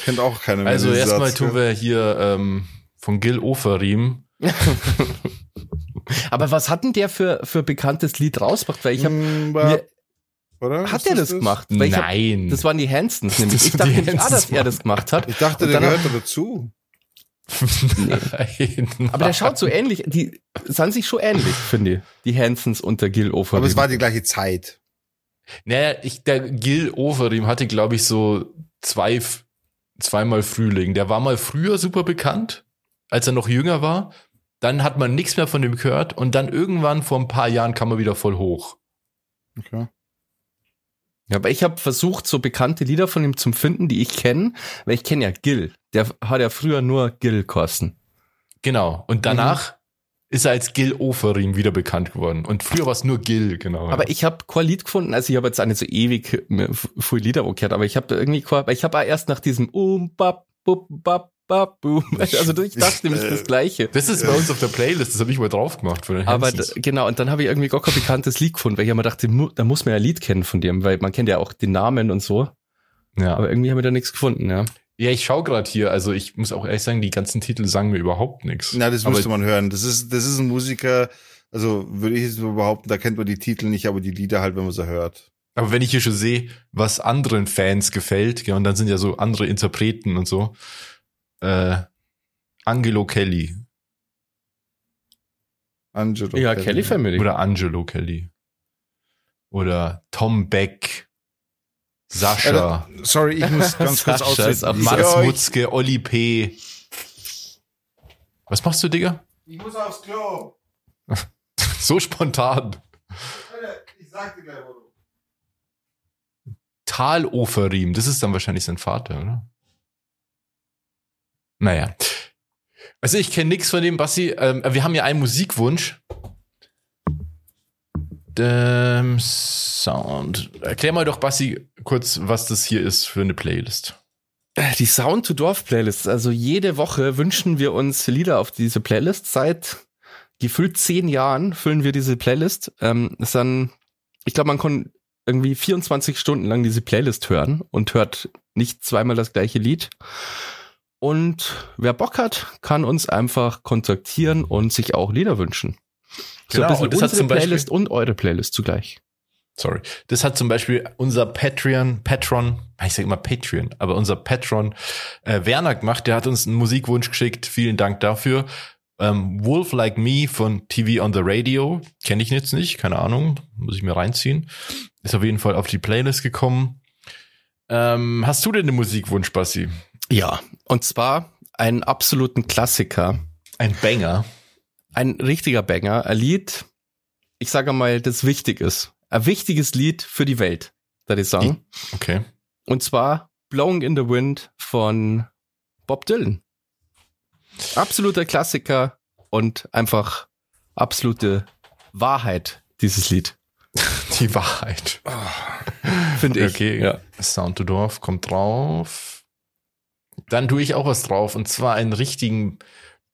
Kennt auch keiner mehr. Also, erstmal tun wir hier ähm, von Gil Oferim Aber was hat denn der für, für bekanntes Lied rausgebracht? Weil ich habe Mm, oder? hat er das gemacht? Weil ich hab, Nein. das waren die Hansons nämlich. Das Ich sind dachte nämlich Hansons, dass er das gemacht hat. Ich dachte, der dann- gehört da dazu. Nein. Aber der schaut so ähnlich, die sahen sich schon ähnlich, finde ich. Die Hansons und der Gil Ofer. Aber es war die gleiche Zeit. Naja, ich, der Gil Overeem hatte, glaube ich, so zwei, zweimal Frühling. Der war mal früher super bekannt, als er noch jünger war. Dann hat man nichts mehr von dem gehört und dann irgendwann vor ein paar Jahren kam er wieder voll hoch. Okay. Ja, aber ich habe versucht, so bekannte Lieder von ihm zu finden, die ich kenne, weil ich kenne ja Gil. Der hat ja früher nur Gil kosten. Genau. Und danach ist er als Gil Oferim wieder bekannt geworden. Und früher war es nur Gil, genau. Aber ich habe kein Lied gefunden, also ich habe jetzt auch nicht so ewig f- viele Lieder gehört, aber ich habe da irgendwie kein, weil ich habe auch erst nach diesem um bap bub bap bap boom, also ich dachte nämlich das gleiche. das ist bei uns auf der Playlist, das habe ich mal drauf gemacht von den Aber genau, und dann habe ich irgendwie gar kein bekanntes Lied gefunden, weil ich immer dachte, da muss man ja ein Lied kennen von dem, weil man kennt ja auch den Namen und so. ja. Aber irgendwie haben wir da nichts gefunden, ja. ja, ich schaue gerade hier, also ich muss auch ehrlich sagen, die ganzen Titel sagen mir überhaupt nichts. Na, das Aber- müsste man hören. Das ist, das ist ein Musiker, also würde ich jetzt behaupten, da kennt man die Titel nicht, aber die Lieder halt, wenn man sie hört. Aber wenn ich hier schon sehe, was anderen Fans gefällt, ja, und dann sind ja so andere Interpreten und so, äh, Angelo Kelly Angelo. Ja, Kelly Family. oder Angelo Kelly oder Tom Beck, Sascha, Äh, sorry, ich muss ganz kurz Sascha ist auch ausreden. Mats euch- Mutzke, Olli P. Was machst du, Digga? Ich muss aufs Klo. So spontan. Ich sag dir gleich, wo du. Taloferim, das ist dann wahrscheinlich sein Vater, oder? Naja. Also ich kenne nichts von dem, Bassi. Ähm, wir haben ja einen Musikwunsch. Ähm, Sound. Erklär mal doch, Bassi, kurz, was das hier ist für eine Playlist. Die Sound to Dorf Playlist. Also jede Woche wünschen wir uns Lieder auf diese Playlist. Seit gefühlt zehn Jahren füllen wir diese Playlist. Ähm, ist dann, ich glaube, man kann irgendwie 24 Stunden lang diese Playlist hören und hört nicht zweimal das gleiche Lied. Und wer Bock hat, kann uns einfach kontaktieren und sich auch Lieder wünschen. So Genau, ein bisschen und das hat unsere zum Beispiel- Playlist und eure Playlist zugleich. Sorry. Das hat zum Beispiel unser Patreon, Patron, ich sage immer Patreon, aber unser Patron äh, Werner gemacht. Der hat uns einen Musikwunsch geschickt. Vielen Dank dafür. Ähm, Wolf Like Me von TV on the Radio. Kenne ich jetzt nicht, keine Ahnung. Muss ich mir reinziehen. Ist auf jeden Fall auf die Playlist gekommen. Ähm, hast du denn einen Musikwunsch, Bassi? Ja, und zwar einen absoluten Klassiker. Ein Banger. Ein richtiger Banger. Ein Lied, ich sage mal, das wichtig ist. Ein wichtiges Lied für die Welt, würde ich sagen. Okay. Und zwar Blowing in the Wind von Bob Dylan. Absoluter Klassiker und einfach absolute Wahrheit, dieses Lied. Die Wahrheit. Finde ich. Okay, Ja. Sound to Dorf kommt drauf. Dann tue ich auch was drauf und zwar einen richtigen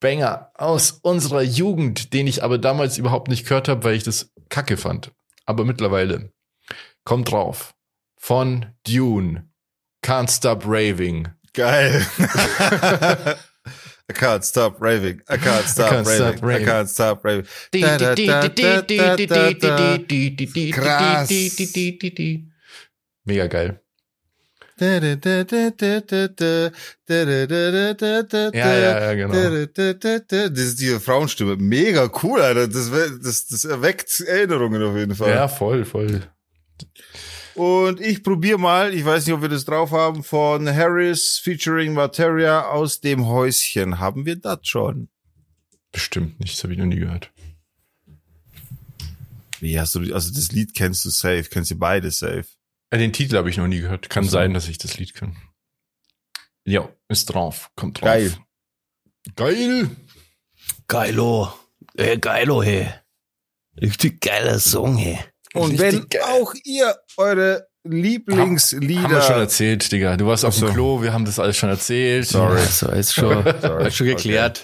Banger aus unserer Jugend, den ich aber damals überhaupt nicht gehört habe, weil ich das kacke fand. Aber mittlerweile kommt drauf von Dune. Can't Stop Raving. Geil. I can't stop raving. I can't stop, can't raving. stop I can't stop raving. Da, da, da. Krass. Mega geil. Ja, ja, ja, genau. da, da, da, da. Das ist diese Frauenstimme. Mega cool, Alter. Das, das, das erweckt Erinnerungen auf jeden Fall. Ja, voll, voll. Und ich probiere mal, ich weiß nicht, ob wir das drauf haben, von Harris featuring Materia aus dem Häuschen. Haben wir das schon? Bestimmt nicht, das habe ich noch nie gehört. Wie hast du, also das Lied kennst du safe, kennst du beide safe. Äh, Den Titel habe ich noch nie gehört. Kann Ach so. sein, dass ich das Lied kann. Ja, ist drauf. Kommt drauf. Geil. Geil. Geilo. Äh, geilo, hey. Richtig geiler Song, hey. Und wenn geil. auch ihr eure Lieblingslieder. Haben wir schon erzählt, Digga. Du warst auf so. dem Klo, wir haben das alles schon erzählt. Sorry. Ja, so ist schon, Sorry. ist schon geklärt.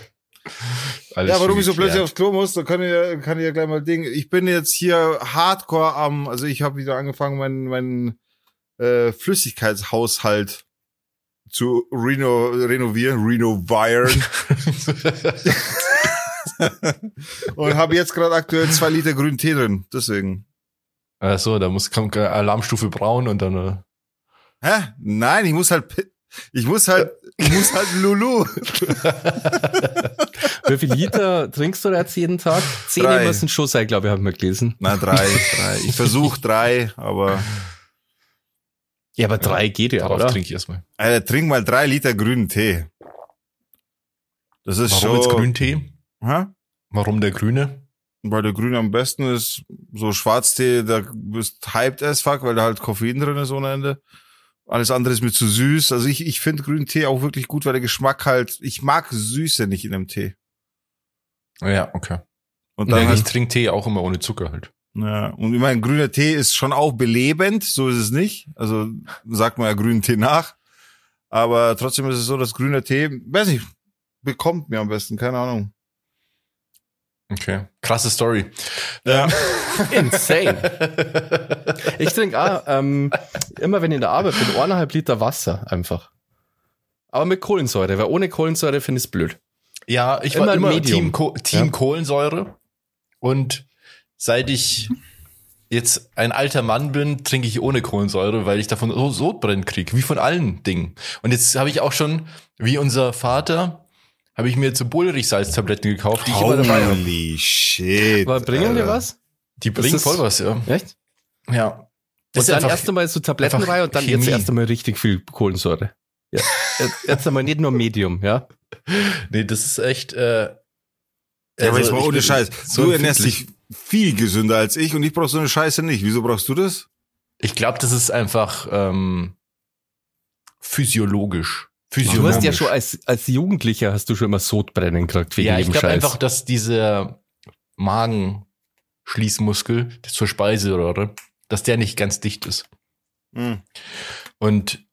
Alles ja, warum ich so plötzlich aufs Klo muss, da kann ich, ja- kann ich ja gleich mal Ding. Ich bin jetzt hier hardcore am, also ich habe wieder angefangen, meinen meinen äh, Flüssigkeitshaushalt zu reno, renovieren, renovieren. und habe jetzt gerade aktuell zwei Liter grünen Tee drin. Deswegen. Ach so, da muss kommt Alarmstufe braun und dann äh, Hä? Nein, ich muss halt, ich muss halt, ich muss halt Lulu. Wie viel Liter trinkst du da jetzt jeden Tag? Zehn Drei. müssen schon sein, glaube ich, haben wir gelesen. Na, drei, drei. Ich versuche drei, aber Ja, aber drei geht ja, darauf oder? trinke ich erstmal. Alter, trink mal drei Liter grünen Tee. Das ist Warum schon. jetzt Grüntee? Hä? Warum der Grüne? Weil der Grüne am besten ist, so Schwarztee, da bist hyped as fuck, weil da halt Koffein drin ist ohne Ende. Alles andere ist mir zu süß. Also ich, ich finde grünen Tee auch wirklich gut, weil der Geschmack halt, ich mag Süße nicht in einem Tee. Ja, okay. Und Ja, dann ich halt, trinke Tee auch immer ohne Zucker halt. ja, und ich meine, grüner Tee ist schon auch belebend, so ist es nicht. Also sagt man ja grünen Tee nach. Aber trotzdem ist es so, dass grüner Tee, weiß nicht, bekommt mir am besten, keine Ahnung. Okay. Krasse Story. Ja. Insane. Ich trinke auch, ähm, immer wenn ich in der Arbeit bin, eineinhalb Liter Wasser einfach. Aber mit Kohlensäure, weil ohne Kohlensäure finde ich es blöd. Ja, ich Immer war immer Medium. Team, Ko Team Ja. Kohlensäure. Und seit ich jetzt ein alter Mann bin, trinke ich ohne Kohlensäure, weil ich davon so Sodbrennen krieg, wie von allen Dingen. Und jetzt habe ich auch schon, wie unser Vater, habe ich mir jetzt so Bullrichsalztabletten gekauft, die ich immer dabei habe. Holy shit. Aber bringen wir Alter. was? Die bringen voll was, ja. Echt? Ja. Und dann erst einmal so Tabletten rein und dann jetzt Chemie. erst einmal richtig viel Kohlensäure. Ja. Jetzt- Jetzt einmal nicht nur Medium, ja. Nee, das ist echt. Äh, Ja, aber jetzt mal ich ohne Scheiß. so du ernährst dich viel gesünder als ich und ich brauch so eine Scheiße nicht. Wieso brauchst du das? Ich glaube, das ist einfach ähm, physiologisch. Du Physiologisch. hast ja schon als, als Jugendlicher hast du schon immer Sodbrennen gekriegt wegen ja, ich glaube einfach, dass dieser Magenschließmuskel zur Speiseröhre, dass der nicht ganz dicht ist. Hm. Und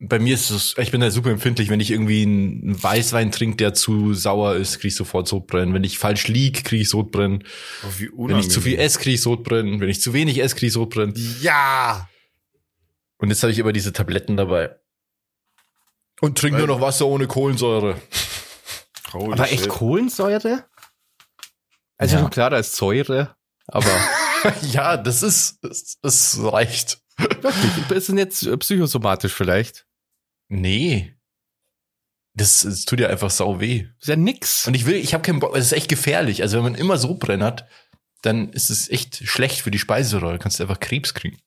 bei mir ist es, ich bin da super empfindlich, wenn ich irgendwie einen Weißwein trinke, der zu sauer ist, kriege ich sofort Sodbrennen. Wenn ich falsch lieg, kriege ich Sodbrennen. Oh, wie Wenn ich zu viel esse, kriege ich Sodbrennen. Wenn ich zu wenig esse, kriege ich Sodbrennen. Ja! Und jetzt habe ich immer diese Tabletten dabei. Und trinke nur noch Wasser ohne Kohlensäure. Holy aber echt shit. Kohlensäure? Also ja. klar, da ist Säure, aber. ja, das ist, das, das reicht. Wirklich? Ist denn jetzt psychosomatisch vielleicht? Nee. Das, das tut ja einfach sau weh. Ist ja nix. Und ich will, ich habe keinen Bock, es ist echt gefährlich. Also wenn man immer so brennert, dann ist es echt schlecht für die Speiseröhre. Du kannst einfach Krebs kriegen.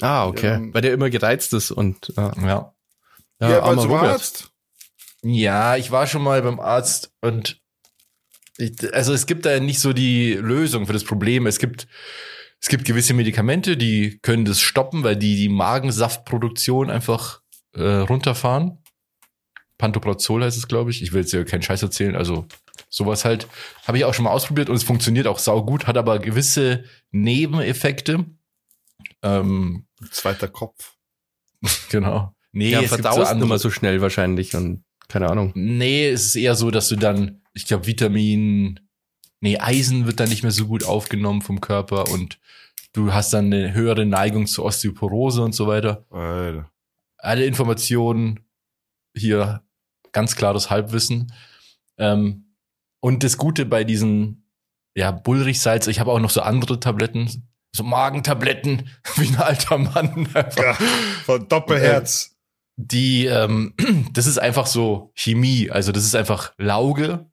Ah, okay. Ja. Weil der immer gereizt ist und ja. Ja, ja, ja aber zum Arzt. Ja, ich war schon mal beim Arzt und ich, also es gibt da nicht so die Lösung für das Problem. Es gibt es gibt gewisse Medikamente, die können das stoppen, weil die die Magensaftproduktion einfach äh, runterfahren. Pantoprazol heißt es, glaube ich. Ich will jetzt ja keinen Scheiß erzählen. Also sowas halt habe ich auch schon mal ausprobiert und es funktioniert auch sau gut, hat aber gewisse Nebeneffekte. Ähm, Zweiter Kopf. genau. Nee, ja, es verdaust so immer so schnell wahrscheinlich und keine Ahnung. Nee, es ist eher so, dass du dann, ich glaube, Vitamin nee, Eisen wird dann nicht mehr so gut aufgenommen vom Körper und du hast dann eine höhere Neigung zur Osteoporose und so weiter. Alter. Alle Informationen hier ganz klares Halbwissen. Ähm, und das Gute bei diesen, ja, Bullrichsalz, ich habe auch noch so andere Tabletten, so Magentabletten, wie ein alter Mann. Ja, von Doppelherz. Äh, die, ähm, das ist einfach so Chemie, also das ist einfach Lauge,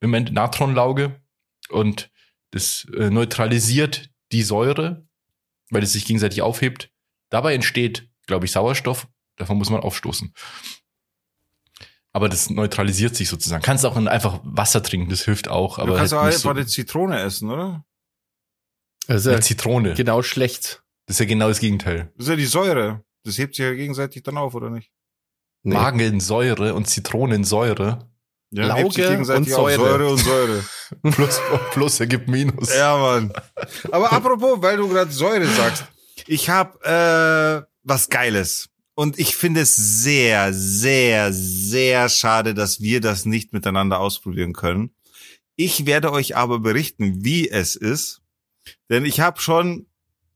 im Moment Natronlauge, und das äh, neutralisiert die Säure, weil es sich gegenseitig aufhebt. Dabei entsteht, glaube ich, Sauerstoff. Davon muss man aufstoßen. Aber das neutralisiert sich sozusagen. Kannst auch einfach Wasser trinken, das hilft auch. Aber du kannst halt auch einfach so eine Zitrone essen, oder? Also eine Zitrone. Genau schlecht. Das ist ja genau das Gegenteil. Das ist ja die Säure. Das hebt sich ja gegenseitig dann auf, oder nicht? Nee. Magen in Säure und Zitronensäure. Ja, Lauge und Säure. Säure und Säure. plus, plus ergibt Minus. Ja, Mann. Aber apropos, weil du gerade Säure sagst. Ich habe äh, was Geiles. Und ich finde es sehr, sehr, sehr schade, dass wir das nicht miteinander ausprobieren können. Ich werde euch aber berichten, wie es ist. Denn ich habe schon,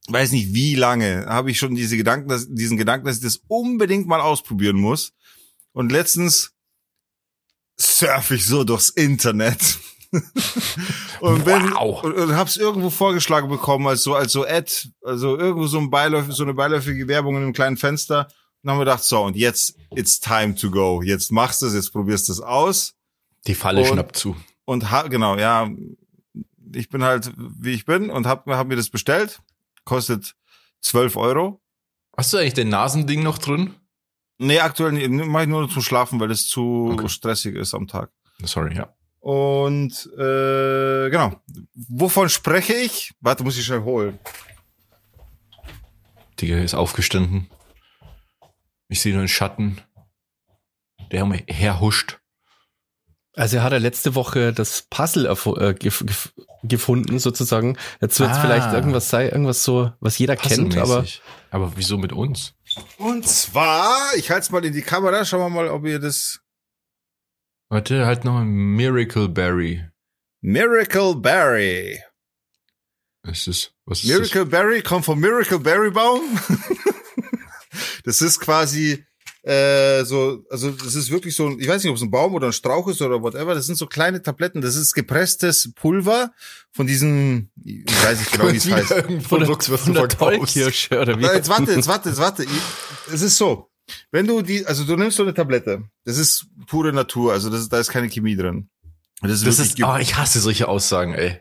weiß nicht wie lange, habe ich schon diese Gedanken, dass, diesen Gedanken, dass ich das unbedingt mal ausprobieren muss. Und letztens surf ich so durchs Internet. und bin wow. und, und hab's irgendwo vorgeschlagen bekommen als so als so Ad, also irgendwo so ein Beiläuf, so eine beiläufige Werbung in einem kleinen Fenster und haben wir gedacht, so und jetzt it's time to go. Jetzt machst du es, jetzt probierst du es aus. Die Falle und, schnappt zu. Und ha, genau, ja, ich bin halt wie ich bin und hab, hab mir das bestellt. Kostet 12 Euro. Hast du eigentlich den Nasending noch drin? Nee, aktuell nicht. Mach ich nur zum Schlafen, weil es zu okay. stressig ist am Tag. Sorry, ja. Und äh, genau. Wovon spreche ich? Warte, muss ich schnell holen. Digga ist aufgestanden. Ich sehe nur einen Schatten, der herhuscht. Also er hat ja letzte Woche das Puzzle äh, gef gef gefunden, sozusagen. Jetzt wird es ah. vielleicht irgendwas sein, irgendwas so, was jeder kennt, aber. Aber wieso mit uns? Und zwar, ich halte es mal in die Kamera, schauen wir mal, ob ihr das. Warte, halt noch Miracle Berry. Miracle Berry. Was ist, was ist Miracle das? Berry kommt vom Miracle Berry Baum. das ist quasi äh, so, also das ist wirklich so, ich weiß nicht, ob es ein Baum oder ein Strauch ist oder whatever. Das sind so kleine Tabletten. Das ist gepresstes Pulver von diesen, ich weiß nicht genau, wie es heißt. Von der, von der Tollkirsche oder wie? Jetzt warte, jetzt warte, jetzt warte. Es ist so, wenn du die, also du nimmst so eine Tablette. Das ist pure Natur, also das, da ist keine Chemie drin. Das ist, das ist oh, ich hasse solche Aussagen, ey.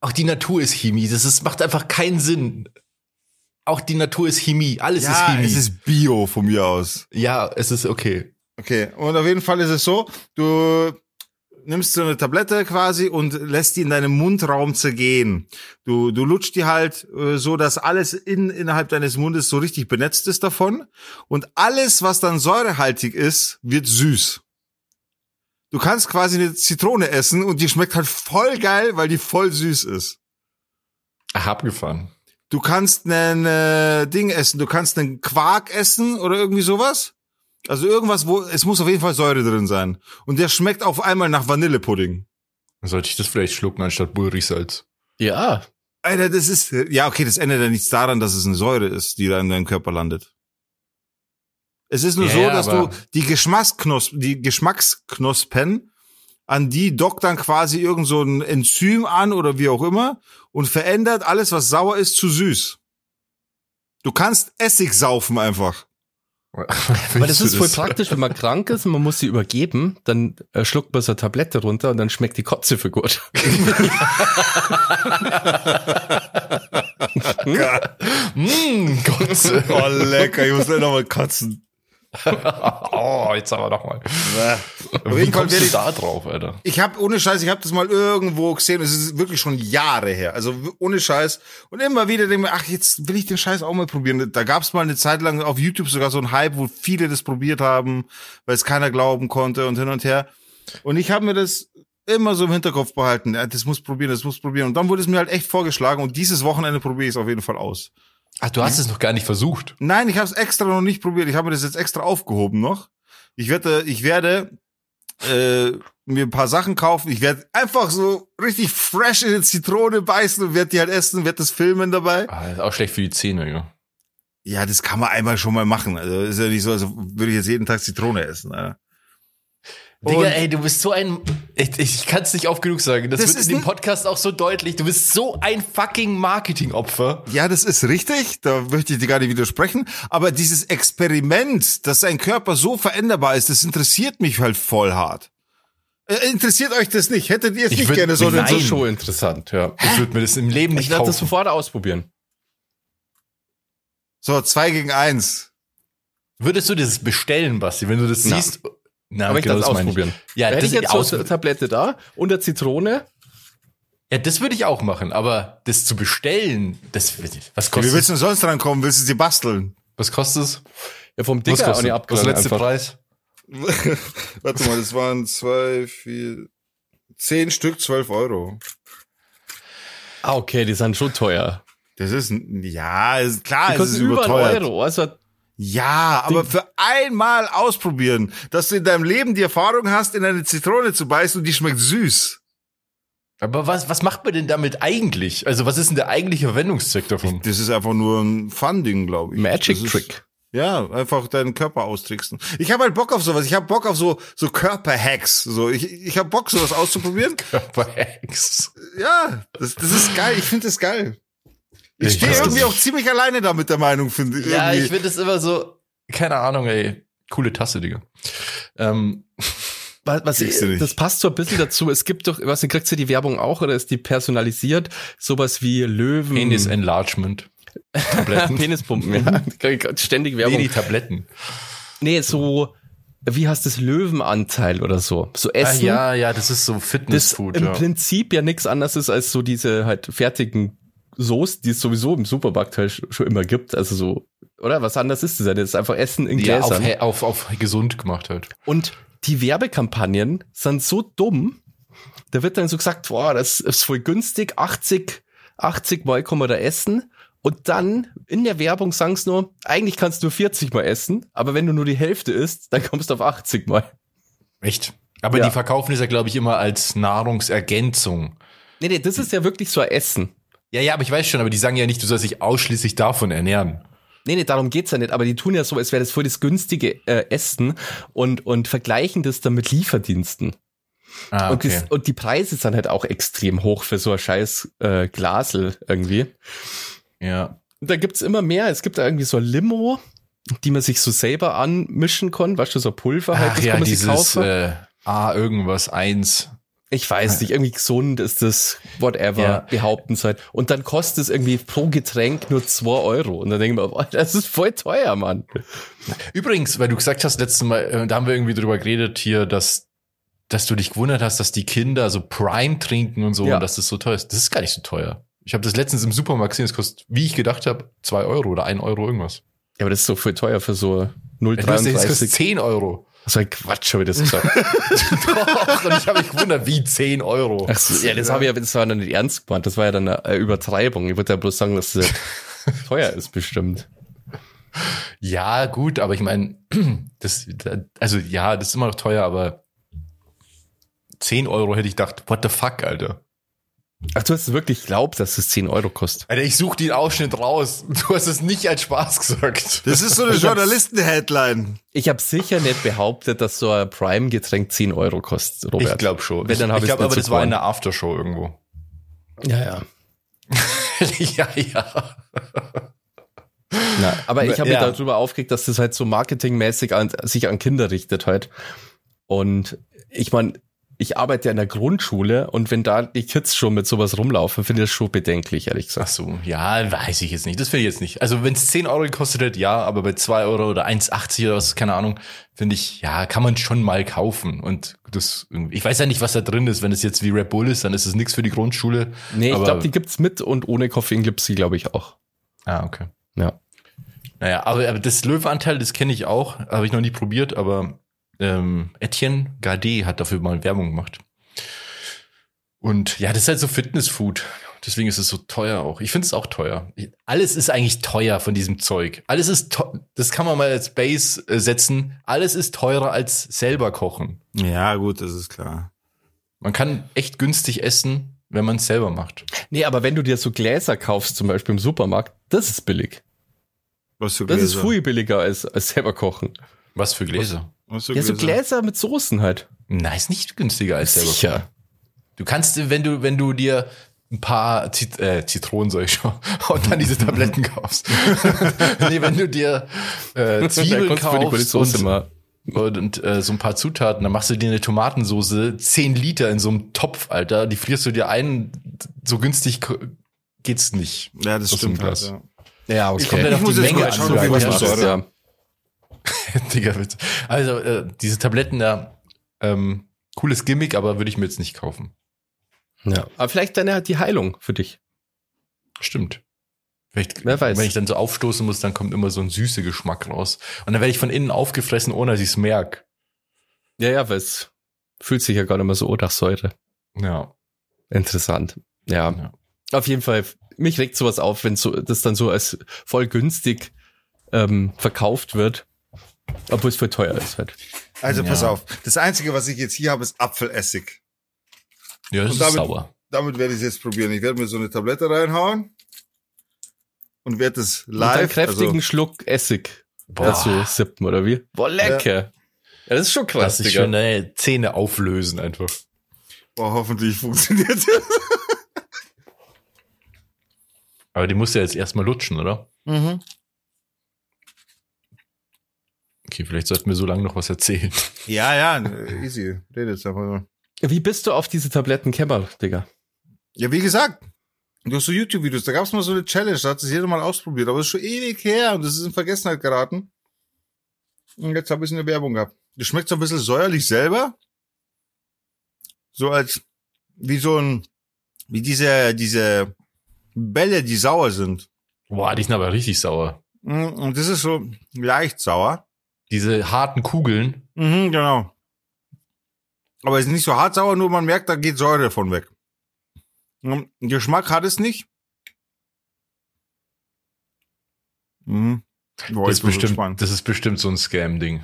Auch die Natur ist Chemie. Das ist, macht einfach keinen Sinn. Auch die Natur ist Chemie. Alles ja, ist Chemie. Es ist Bio von mir aus. Ja, es ist okay. Okay. Und auf jeden Fall ist es so, du nimmst so eine Tablette quasi und lässt die in deinem Mundraum zergehen. Du, du lutscht die halt äh, so, dass alles in, innerhalb deines Mundes so richtig benetzt ist davon. Und alles, was dann säurehaltig ist, wird süß. Du kannst quasi eine Zitrone essen und die schmeckt halt voll geil, weil die voll süß ist. Ach, abgefahren. Du kannst einen äh, Ding essen, du kannst einen Quark essen oder irgendwie sowas. Also irgendwas, wo, es muss auf jeden Fall Säure drin sein. Und der schmeckt auf einmal nach Vanillepudding. Sollte ich das vielleicht schlucken anstatt Bullrichsalz? Ja. Alter, das ist, ja, okay, das ändert ja nichts daran, dass es eine Säure ist, die da in deinem Körper landet. Es ist nur Ja, so, dass du die Geschmacksknospen, die Geschmacksknospen, an die dockt dann quasi irgend so ein Enzym an oder wie auch immer und verändert alles, was sauer ist, zu süß. Du kannst Essig saufen einfach. Weil das ist voll praktisch, wenn man krank ist und man muss sie übergeben, dann äh, schluckt man so eine Tablette runter und dann schmeckt die Kotze für gut. Mmh, Gott. Oh, lecker, ich muss gleich noch mal kotzen. oh, jetzt aber noch mal. Wie kommst du ich, da drauf, Alter? ich habe ohne Scheiß, ich habe das mal irgendwo gesehen, es ist wirklich schon Jahre her, also ohne Scheiß und immer wieder denke ich mir, ach, jetzt will ich den Scheiß auch mal probieren. Da gab es mal eine Zeit lang auf YouTube sogar so einen Hype, wo viele das probiert haben, weil es keiner glauben konnte und hin und her. Und ich habe mir das immer so im Hinterkopf behalten, ja, das muss probieren, das muss probieren und dann wurde es mir halt echt vorgeschlagen und dieses Wochenende probiere ich es auf jeden Fall aus. Ach, du hast es noch gar nicht versucht. Nein, ich habe es extra noch nicht probiert. Ich habe mir das jetzt extra aufgehoben noch. Ich werde, ich werde äh, mir ein paar Sachen kaufen. Ich werde einfach so richtig fresh in die Zitrone beißen und werde die halt essen, werde das filmen dabei. Ah, ist auch schlecht für die Zähne, ja. Ja, das kann man einmal schon mal machen. Also ist ja nicht so, als würde ich jetzt jeden Tag Zitrone essen. Alter. Digga, ey, du bist so ein. Ich, ich kann es nicht oft genug sagen. Das, Das wird ist in dem ein- Podcast auch so deutlich. Du bist so ein fucking Marketingopfer. Ja, das ist richtig. Da möchte ich dir gar nicht widersprechen. Aber dieses Experiment, dass sein Körper so veränderbar ist, das interessiert mich halt voll hart. Äh, interessiert euch das nicht? Hättet ihr es Ich nicht würd- gerne so Nein. Das ist schon interessant, ja. Ich würde mir das im Leben nicht Ich werde das sofort ausprobieren. So, zwei gegen eins. Würdest du das bestellen, Basti, wenn du das Na. siehst? Na, Aber ich genau das das meine ausprobieren. Ja, Da hätte das, ich jetzt aus, so eine Tablette da und der Zitrone. ja, das würde ich auch machen, aber das zu bestellen, das was Wie kostet willst du denn sonst drankommen? Willst du sie basteln? Was kostet es? Ja, vom Dicker auch kostet nicht was abgeladen. letzte einfach. Preis? Warte mal, das waren zwei, vier, zehn Stück, zwölf Euro. Ah, okay, die sind schon teuer. Das ist, ein- ja, ist klar, Die es ist kosten über einen überteuert. Euro. Also, Ja, aber für einmal ausprobieren, dass du in deinem Leben die Erfahrung hast, in eine Zitrone zu beißen und die schmeckt süß. Aber was, was macht man denn damit eigentlich? Also, was ist denn der eigentliche Verwendungszweck davon? Das ist einfach nur ein Fun-Ding, glaube ich. Magic ist- Trick. Ja, einfach deinen Körper austricksen. Ich habe halt Bock auf sowas. Ich habe Bock auf so so Körperhacks. So ich ich habe Bock sowas auszuprobieren. Körperhacks. Ja, das, das ist geil. Ich finde das geil. Ich Ich stehe irgendwie das auch ziemlich alleine da mit der Meinung, finde ich. Ja, irgendwie. ich finde das immer so, keine Ahnung, ey. Coole Tasse, Digga. Ähm, Was, was nicht. das passt so ein bisschen dazu. Es gibt doch, was kriegst du die Werbung auch oder ist die personalisiert? Sowas wie Löwen. Penis Enlargement. Tabletten. Penispumpen, ja. Ständig nee, Werbung. die Tabletten. Nee, so, wie heißt das Löwenanteil oder so? So Ah, Essen. ja, ja, das ist so das Fitnessfood. im Ja. Prinzip ja nichts anderes ist als so diese halt fertigen Soße, die es sowieso im Supermarkt halt sch- schon immer gibt. Also so, oder? Was anderes ist das ja? Das ist einfach Essen in ja, auf, Gläsern. auf, auf gesund gemacht halt. Und die Werbekampagnen sind so dumm. Da wird dann so gesagt, boah, das ist voll günstig, 80, 80 Mal kann man da essen. Und dann in der Werbung sagen sie nur, eigentlich kannst du nur 40 Mal essen, aber wenn du nur die Hälfte isst, dann kommst du auf 80 Mal. Echt? Aber Ja. die verkaufen es ja, glaube ich, immer als Nahrungsergänzung. Nee, nee, das ist ja wirklich so ein Essen. Ja, ja, aber ich weiß schon, aber die sagen ja nicht, du sollst dich ausschließlich davon ernähren. Nee, nee, darum geht's ja nicht, aber die tun ja so, als wäre das voll das günstige äh, Essen und, und vergleichen das dann mit Lieferdiensten. Ah, Und, das, und die Preise sind halt auch extrem hoch für so ein scheiß äh, Glasel irgendwie. Ja. Und da gibt's immer mehr. Es gibt da irgendwie so ein Limo, die man sich so selber anmischen kann. Weißt du, so Pulver halt, Ach das ja, kann man sich dieses kaufen. äh, A irgendwas eins. Ich weiß nicht, irgendwie gesund ist das, whatever, Ja. behaupten halt. Und dann kostet es irgendwie pro Getränk nur zwei Euro. Und dann denken wir, boah, das ist voll teuer, Mann. Übrigens, weil du gesagt hast, letztes Mal, äh, da haben wir irgendwie drüber geredet hier, dass, dass du dich gewundert hast, dass die Kinder so Prime trinken und so Ja. und dass das so teuer ist. Das ist gar nicht so teuer. Ich habe das letztens im Supermarkt gesehen, das kostet, wie ich gedacht habe, zwei Euro oder ein Euro irgendwas. Ja, aber das ist so voll teuer für so Ja, du hast gesagt, es kostet 0,33. zehn Euro. Das war Quatsch, habe ich das gesagt. Doch, und ich habe mich gewundert, wie zehn Euro. Ach so, ja, das habe ich ja, das war dann nicht ernst gemeint. Das war ja dann eine äh, Übertreibung. Ich wollte ja bloß sagen, dass es teuer ist bestimmt. Ja, gut, aber ich meine, das, also ja, das ist immer noch teuer, aber 10 Euro hätte ich gedacht, what the fuck, Alter. Ach, du hast es wirklich glaubt, dass es 10 Euro kostet. Alter, ich suche den Ausschnitt raus. Du hast es nicht als Spaß gesagt. Das ist so eine Journalisten-Headline. Ich habe sicher nicht behauptet, dass so ein Prime-Getränk 10 Euro kostet, Robert. Ich glaube schon. Wenn, dann hab ich glaube, aber das war in der Aftershow irgendwo. Ja, ja. ja, ja. Na, aber ich habe Ja. mich darüber aufgeregt, dass das halt so marketingmäßig an, sich an Kinder richtet halt. Und ich meine, ich arbeite ja in der Grundschule und wenn da die Kids schon mit sowas rumlaufen, finde ich das schon bedenklich, ehrlich Ach gesagt. so, ja, weiß ich jetzt nicht. Das finde ich jetzt nicht. Also wenn es 10 Euro gekostet hätte, ja, aber bei 2 Euro oder 1,80 oder was, keine Ahnung, finde ich, ja, kann man schon mal kaufen. Und das, ich weiß ja nicht, was da drin ist. Wenn es jetzt wie Red Bull ist, dann ist es nichts für die Grundschule. Nee, ich glaube, die gibt's mit und ohne Koffein gibt's die, glaube ich, auch. Ah, okay. Ja. Naja, aber, aber das Löweanteil, das kenne ich auch, habe ich noch nie probiert, aber ähm, Etienne Gardet hat dafür mal Werbung gemacht. Und ja, das ist halt so Fitnessfood. Deswegen ist es so teuer auch. Ich finde es auch teuer. Alles ist eigentlich teuer von diesem Zeug. Alles ist, das kann man mal als Base äh, setzen. Alles ist teurer als selber kochen. Ja, gut, das ist klar. Man kann echt günstig essen, wenn man es selber macht. Nee, aber wenn du dir so Gläser kaufst, zum Beispiel im Supermarkt, das ist billig. Was für Das Gläser? ist viel billiger als, als selber kochen. Was für Gläser? Für Ja, so Gläser mit Soßen halt. Nein, ist nicht günstiger als selber kochen. Sicher. Du kannst, wenn du, wenn du dir ein paar Zit äh, Zitronen, soll ich schon, und dann diese Tabletten kaufst. nee, wenn du dir äh, Zwiebeln kaufst und, und, und äh, so ein paar Zutaten, dann machst du dir eine Tomatensoße, 10 Liter in so einem Topf, Alter, die frierst du dir ein, so günstig geht's nicht. Ja, das stimmt. Halt, ja. Ja, okay. Es kommt auf Ich muss die jetzt Menge mal an. schauen, so wie was ja. Digga, Witz. Also, äh, diese Tabletten da, ähm, cooles Gimmick, aber würde ich mir jetzt nicht kaufen. ja. Aber vielleicht dann ja die Heilung für dich. Stimmt. Vielleicht, Wer weiß. Wenn ich dann so aufstoßen muss, dann kommt immer so ein süßer Geschmack raus. Und dann werde ich von innen aufgefressen, ohne dass ich es merke. Ja, ja, weil es fühlt sich ja gar nicht mehr so nach Säure. Ja. Interessant. Ja. Ja. Auf jeden Fall, mich regt sowas auf, wenn so, das dann so als voll günstig ähm, verkauft wird, obwohl es voll teuer ist halt. Also pass Ja. auf. Das Einzige, was ich jetzt hier habe, ist Apfelessig. Ja, das Und ist damit- sauer. Damit werde ich es jetzt probieren. Ich werde mir so eine Tablette reinhauen und werde es Mit einem live. kräftigen Also, Schluck Essig Boah, dazu sippen, oder wie? Boah, lecker. Ja. das ist schon krass, das ist Digga. schon deine Zähne auflösen einfach. boah, hoffentlich funktioniert das. Aber die musst du ja jetzt erstmal lutschen, oder? Mhm. Okay, vielleicht sollten wir so lange noch was erzählen. Ja, ja, easy. Redet jetzt einfach nur. Wie bist du auf diese Tabletten Kämmer, Digga? Ja, wie gesagt, du hast so YouTube-Videos, da gab es mal so eine Challenge, da hat es jeder mal ausprobiert, aber das ist schon ewig her und das ist in Vergessenheit geraten. Und jetzt habe ich eine Werbung gehabt. Das schmeckt so ein bisschen säuerlich selber. So als, wie so ein, wie diese, diese Bälle, die sauer sind. Boah, die sind aber richtig sauer. Mm, Und das ist so leicht sauer. Diese harten Kugeln. Mhm, genau. Aber es ist nicht so hart sauer, nur man merkt, da geht Säure davon weg. Mm, Geschmack hat es nicht. Mhm. Boah, Das ich ist, so bestimmt, gespannt. das ist bestimmt so ein Scam-Ding.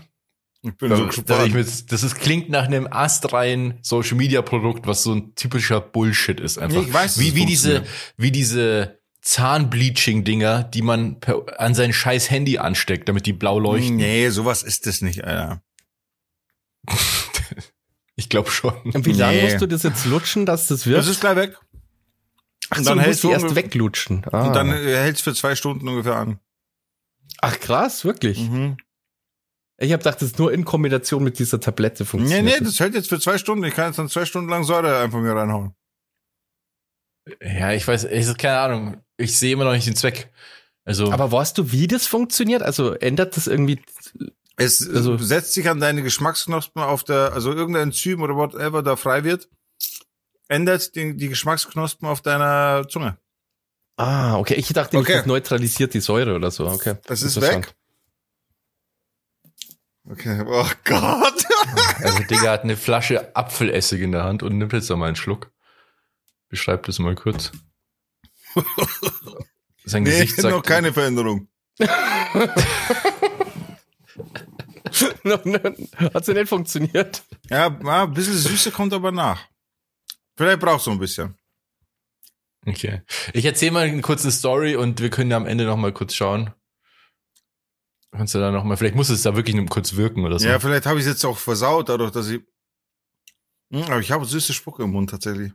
Ich bin Da- so da gespannt. ich mir jetzt- Das ist, klingt nach einem astreinen Social Media Produkt, was so ein typischer Bullshit ist einfach. Ich weiß, wie, wie diese, wie diese Zahnbleaching-Dinger, die man per, an sein scheiß Handy ansteckt, damit die blau leuchten. Nee, sowas ist das nicht, Alter. Ich glaube schon. Und wie lange Nee. musst du das jetzt lutschen, dass das wird? Das ist gleich weg. Ach und so, dann du hältst du erst weglutschen. Ah. Und dann äh, hält's für zwei Stunden ungefähr an. Ach krass, wirklich. Mhm. Ich habe gedacht, das ist nur in Kombination mit dieser Tablette Nee, funktioniert. nee, das hält jetzt für zwei Stunden. Ich kann jetzt dann zwei Stunden lang Säure einfach mir reinhauen. Ja, ich weiß, ich, keine Ahnung. Ich sehe immer noch nicht den Zweck. Also, Aber weißt du, wie das funktioniert? Also ändert das irgendwie? Es Also- also, setzt sich an deine Geschmacksknospen auf der, also irgendein Enzym oder whatever da frei wird, ändert die, die Geschmacksknospen auf deiner Zunge. Ah, okay. Ich dachte, Okay. das neutralisiert die Säure oder so. Okay. Das ist weg. Okay, oh Gott. also Digga hat eine Flasche Apfelessig in der Hand und nimmt jetzt noch mal einen Schluck. Beschreib das mal kurz. Sein Nee, Gesicht sagt, noch keine Veränderung. Hat sie nicht funktioniert? Ja, ein bisschen Süße kommt aber nach. Vielleicht brauchst du ein bisschen. Okay. Ich erzähle mal eine kurze Story und wir können ja am Ende noch mal kurz schauen. Kannst du da noch mal, vielleicht muss es da wirklich nur kurz wirken oder so. Ja, vielleicht habe ich es jetzt auch versaut, dadurch, dass ich. Hm, aber ich habe süße Spucke im Mund tatsächlich.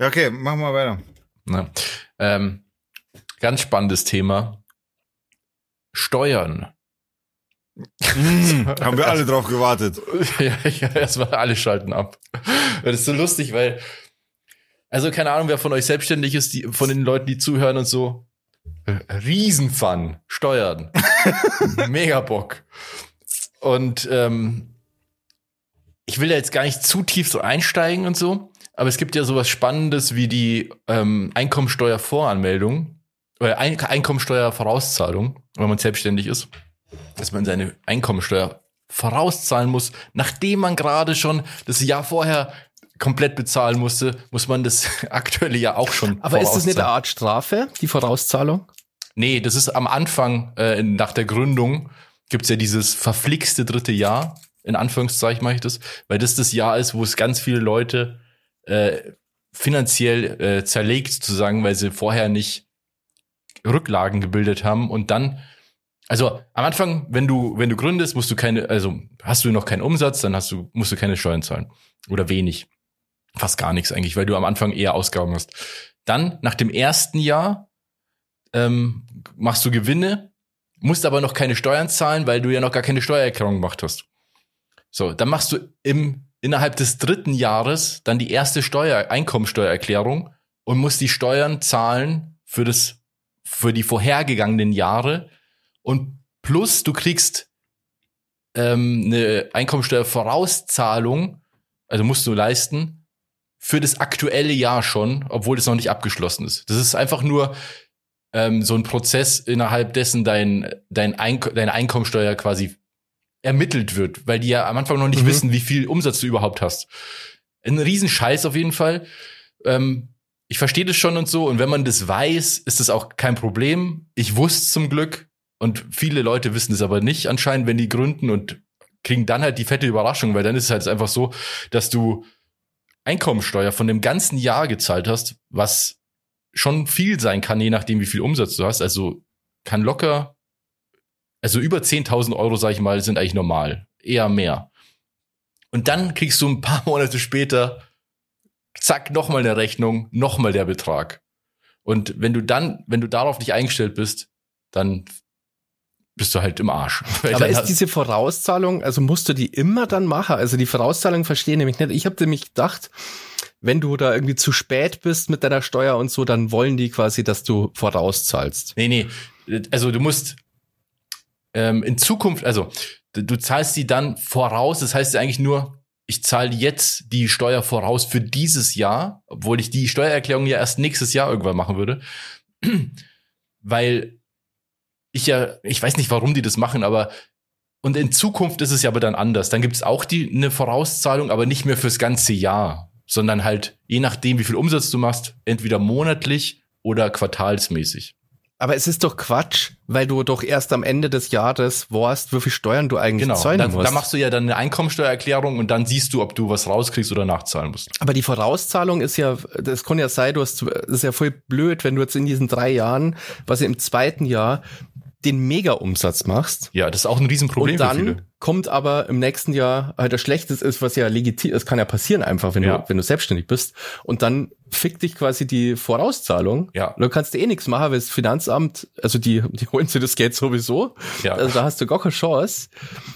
Ja, okay, machen wir weiter. Na, ähm, ganz spannendes Thema. Steuern. Mm, haben wir alle drauf gewartet. ja, ja, erstmal alle schalten ab. Das ist so lustig, weil, also keine Ahnung, wer von euch selbstständig ist, die, von den Leuten, die zuhören und so. Riesenfun. Steuern. Mega Bock. Und ähm, ich will da jetzt gar nicht zu tief so einsteigen und so, aber es gibt ja sowas Spannendes wie die ähm, Einkommensteuervoranmeldung oder Ein Einkommensteuervorauszahlung, wenn man selbstständig ist dass man seine Einkommensteuer vorauszahlen muss, nachdem man gerade schon das Jahr vorher komplett bezahlen musste, muss man das aktuelle Jahr auch schon. Aber ist das nicht eine Art Strafe, die Vorauszahlung? Nee, das ist am Anfang, äh, nach der Gründung, gibt's ja dieses verflixte dritte Jahr, in Anführungszeichen mache ich das, weil das das Jahr ist, wo es ganz viele Leute äh, finanziell äh, zerlegt, sozusagen, weil sie vorher nicht Rücklagen gebildet haben und dann also am Anfang, wenn du, wenn du gründest, musst du keine, also hast du noch keinen Umsatz, dann hast du, musst du keine Steuern zahlen. Oder wenig. Fast gar nichts eigentlich, weil du am Anfang eher Ausgaben hast. Dann, nach dem ersten Jahr, ähm, machst du Gewinne, musst aber noch keine Steuern zahlen, weil du ja noch gar keine Steuererklärung gemacht hast. So, dann machst du im, innerhalb des dritten Jahres dann die erste Steuer, Einkommensteuererklärung und musst die Steuern zahlen für das, für die vorhergegangenen Jahre und plus du kriegst ähm, eine Einkommensteuervorauszahlung, also musst du leisten, für das aktuelle Jahr schon, obwohl das noch nicht abgeschlossen ist. Das ist einfach nur ähm, so ein Prozess, innerhalb dessen dein, dein Eink deine Einkommensteuer quasi ermittelt wird, weil die ja am Anfang noch nicht mhm. wissen, wie viel Umsatz du überhaupt hast. Ein Riesenscheiß auf jeden Fall. Ähm, ich verstehe das schon und so. Und wenn man das weiß, ist das auch kein Problem. Ich wusste zum Glück, und viele Leute wissen es aber nicht anscheinend, wenn die gründen und kriegen dann halt die fette Überraschung, weil dann ist es halt einfach so, dass du Einkommensteuer von dem ganzen Jahr gezahlt hast, was schon viel sein kann, je nachdem, wie viel Umsatz du hast. Also kann locker, also über 10.000 Euro, sag ich mal, sind eigentlich normal. Eher mehr. Und dann kriegst du ein paar Monate später, zack, nochmal eine Rechnung, nochmal der Betrag. Und wenn du dann, wenn du darauf nicht eingestellt bist, dann bist du halt im Arsch. Aber ist diese Vorauszahlung, also musst du die immer dann machen? Also die Vorauszahlung verstehe ich nämlich nicht. Ich habe nämlich gedacht, wenn du da irgendwie zu spät bist mit deiner Steuer und so, dann wollen die quasi, dass du vorauszahlst. Nee, nee. Also du musst ähm, in Zukunft, also du zahlst die dann voraus. Das heißt eigentlich nur, ich zahle jetzt die Steuer voraus für dieses Jahr, obwohl ich die Steuererklärung ja erst nächstes Jahr irgendwann machen würde. Weil ich ja, ich weiß nicht, warum die das machen, aber und in Zukunft ist es ja aber dann anders. Dann gibt es auch die eine Vorauszahlung, aber nicht mehr fürs ganze Jahr, sondern halt je nachdem, wie viel Umsatz du machst, entweder monatlich oder quartalsmäßig. Aber es ist doch Quatsch, weil du doch erst am Ende des Jahres weißt, wie viel Steuern du eigentlich genau, zahlen dann, musst. Da machst du ja dann eine Einkommensteuererklärung und dann siehst du, ob du was rauskriegst oder nachzahlen musst. Aber die Vorauszahlung ist ja, das kann ja sein, du hast, das ist ja voll blöd, wenn du jetzt in diesen drei Jahren, was im zweiten Jahr, den Mega-Umsatz machst. Ja, das ist auch ein Riesenproblem und dann für viele. Kommt aber im nächsten Jahr halt das Schlechtes ist, was ja legitim, es kann ja passieren einfach, wenn ja. du, wenn du selbstständig bist. Und dann fickt dich quasi die Vorauszahlung. Ja. Und dann kannst du eh nichts machen, weil das Finanzamt, also die, die holen sich das Geld sowieso. Ja. Also da hast du gar keine Chance.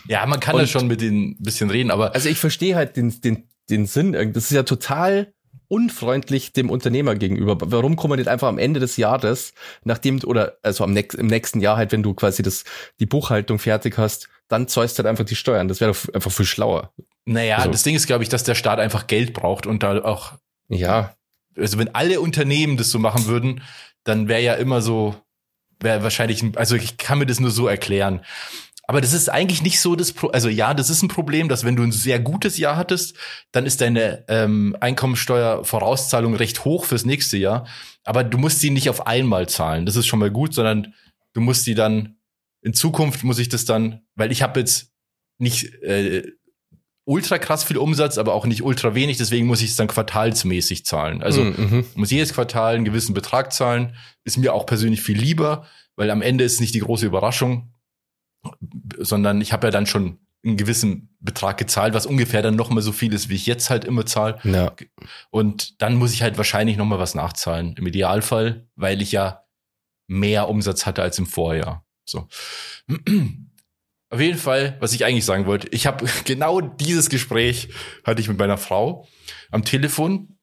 Ja, man kann und, ja schon mit denen ein bisschen reden, aber. Also ich verstehe halt den, den, den Sinn. Das ist ja total unfreundlich dem Unternehmer gegenüber. Warum man nicht einfach am Ende des Jahres, nachdem, oder also am nächsten, im nächsten Jahr halt, wenn du quasi das, die Buchhaltung fertig hast, dann du halt einfach die Steuern. Das wäre doch einfach viel schlauer. Naja, also. das Ding ist, glaube ich, dass der Staat einfach Geld braucht und da auch. Ja. Also wenn alle Unternehmen das so machen würden, dann wäre ja immer so, wäre wahrscheinlich, also ich kann mir das nur so erklären. Aber das ist eigentlich nicht so das Pro also ja, das ist ein Problem, dass wenn du ein sehr gutes Jahr hattest, dann ist deine ähm, Einkommensteuervorauszahlung recht hoch fürs nächste Jahr. Aber du musst sie nicht auf einmal zahlen. Das ist schon mal gut, sondern du musst sie dann in Zukunft muss ich das dann, weil ich habe jetzt nicht äh, ultra krass viel Umsatz, aber auch nicht ultra wenig, deswegen muss ich es dann quartalsmäßig zahlen. Also mhm. muss jedes Quartal einen gewissen Betrag zahlen, ist mir auch persönlich viel lieber, weil am Ende ist nicht die große Überraschung, sondern ich habe ja dann schon einen gewissen Betrag gezahlt, was ungefähr dann noch mal so viel ist, wie ich jetzt halt immer zahle. Ja. Und dann muss ich halt wahrscheinlich noch mal was nachzahlen. Im Idealfall, weil ich ja mehr Umsatz hatte als im Vorjahr. So. Auf jeden Fall, was ich eigentlich sagen wollte, ich habe genau dieses Gespräch hatte ich mit meiner Frau am Telefon,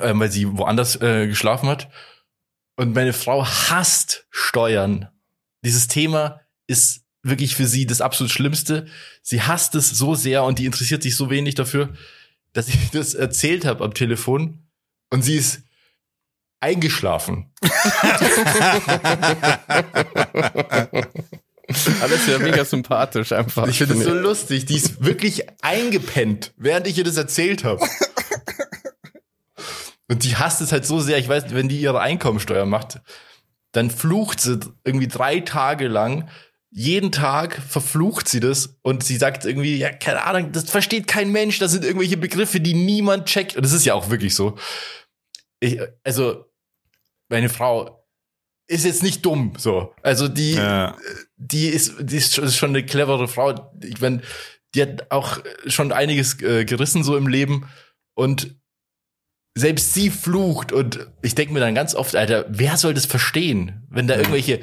äh, weil sie woanders äh, geschlafen hat. Und meine Frau hasst Steuern. Dieses Thema ist wirklich für sie das absolut Schlimmste. Sie hasst es so sehr und die interessiert sich so wenig dafür, dass ich das erzählt habe am Telefon und sie ist eingeschlafen. Alles ja mega sympathisch einfach. Ich finde es so lustig. Die ist wirklich eingepennt, während ich ihr das erzählt habe. Und die hasst es halt so sehr. Ich weiß, wenn die ihre Einkommensteuer macht, dann flucht sie irgendwie drei Tage lang. Jeden Tag verflucht sie das und sie sagt irgendwie, ja, keine Ahnung, das versteht kein Mensch, das sind irgendwelche Begriffe, die niemand checkt. Und das ist ja auch wirklich so. Ich, also, meine Frau ist jetzt nicht dumm, so. Also die, ja. die ist, die ist schon eine clevere Frau. Ich meine, die hat auch schon einiges äh, gerissen so im Leben und selbst sie flucht und ich denke mir dann ganz oft, Alter, wer soll das verstehen, wenn da irgendwelche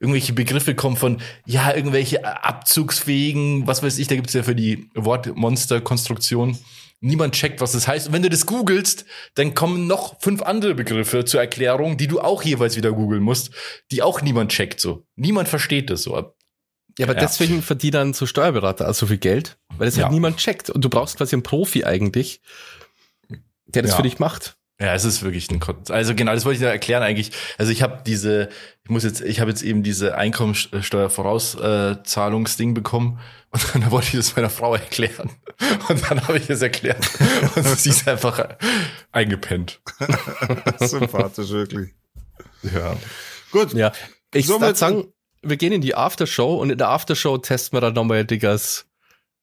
irgendwelche Begriffe kommen von ja irgendwelche abzugsfähigen, was weiß ich, da gibt's ja für die Wortmonster-Konstruktion niemand checkt, was das heißt. Und wenn du das googelst, dann kommen noch fünf andere Begriffe zur Erklärung, die du auch jeweils wieder googeln musst, die auch niemand checkt so. Niemand versteht das so. Ja, aber ja. deswegen verdient dann so Steuerberater also so viel Geld, weil das halt ja. halt niemand checkt. Und du brauchst quasi einen Profi eigentlich, der das ja. für dich macht. Ja, es ist wirklich ein Kon also genau, das wollte ich da erklären eigentlich. Also ich habe diese, ich muss jetzt, ich habe jetzt eben diese Einkommensteuervorauszahlungsding bekommen und dann wollte ich das meiner Frau erklären und dann habe ich es erklärt und sie ist einfach eingepennt. Sympathisch wirklich. Ja. Gut. Ja, ich so würde sagen, wir gehen in die Aftershow und in der Aftershow testen wir dann nochmal Diggers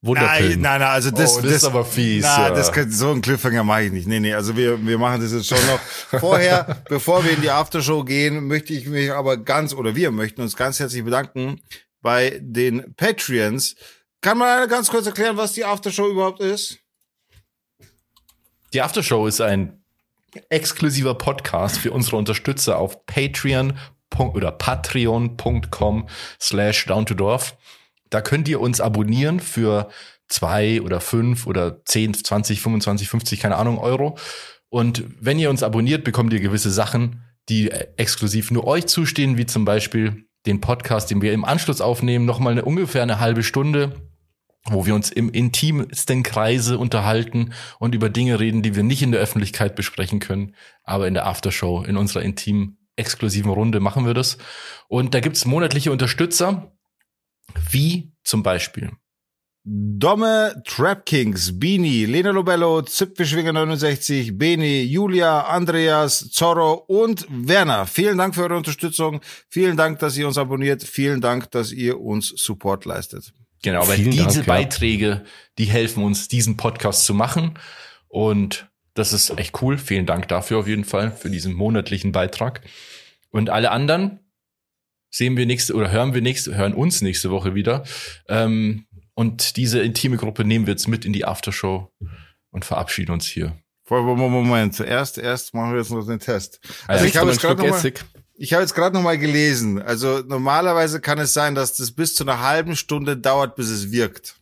Wunderpillen. Nein, nein, nein, also das, oh, das, das ist aber fies. Na, ja. das kann, so ein Cliffhanger mache ich nicht. Nee, nee, also wir, wir machen das jetzt schon noch. Vorher, bevor wir in die Aftershow gehen, möchte ich mich aber ganz, oder wir möchten uns ganz herzlich bedanken bei den Patreons. Kann man ganz kurz erklären, was die Aftershow überhaupt ist? Die Aftershow ist ein exklusiver Podcast für unsere Unterstützer auf Patreon oder patreon.com slash down to dorf. Da könnt ihr uns abonnieren für zwei oder fünf oder zehn, zwanzig, 25, 50, keine Ahnung, Euro. Und wenn ihr uns abonniert, bekommt ihr gewisse Sachen, die exklusiv nur euch zustehen, wie zum Beispiel den Podcast, den wir im Anschluss aufnehmen, nochmal eine ungefähr eine halbe Stunde, wo wir uns im intimsten Kreise unterhalten und über Dinge reden, die wir nicht in der Öffentlichkeit besprechen können, aber in der Aftershow, in unserer intimen, exklusiven Runde machen wir das. Und da gibt's monatliche Unterstützer, wie zum Beispiel Domme, Trap Kings, Bini, Lena Lobello, Zipfischwinger 69, Beni, Julia, Andreas, Zorro und Werner. Vielen Dank für eure Unterstützung. Vielen Dank, dass ihr uns abonniert. Vielen Dank, dass ihr uns Support leistet. Genau, weil Vielen diese Dank, Beiträge, ja. die helfen uns, diesen Podcast zu machen. Und das ist echt cool. Vielen Dank dafür auf jeden Fall, für diesen monatlichen Beitrag. Und alle anderen, sehen wir nächste oder hören wir nächste, hören uns nächste Woche wieder. Ähm, und diese intime Gruppe nehmen wir jetzt mit in die Aftershow und verabschieden uns hier. Moment, zuerst erst machen wir jetzt noch den Test. Also, also ich habe jetzt gerade noch mal, ich habe jetzt gerade noch mal gelesen. Also normalerweise kann es sein, dass das bis zu einer halben Stunde dauert, bis es wirkt.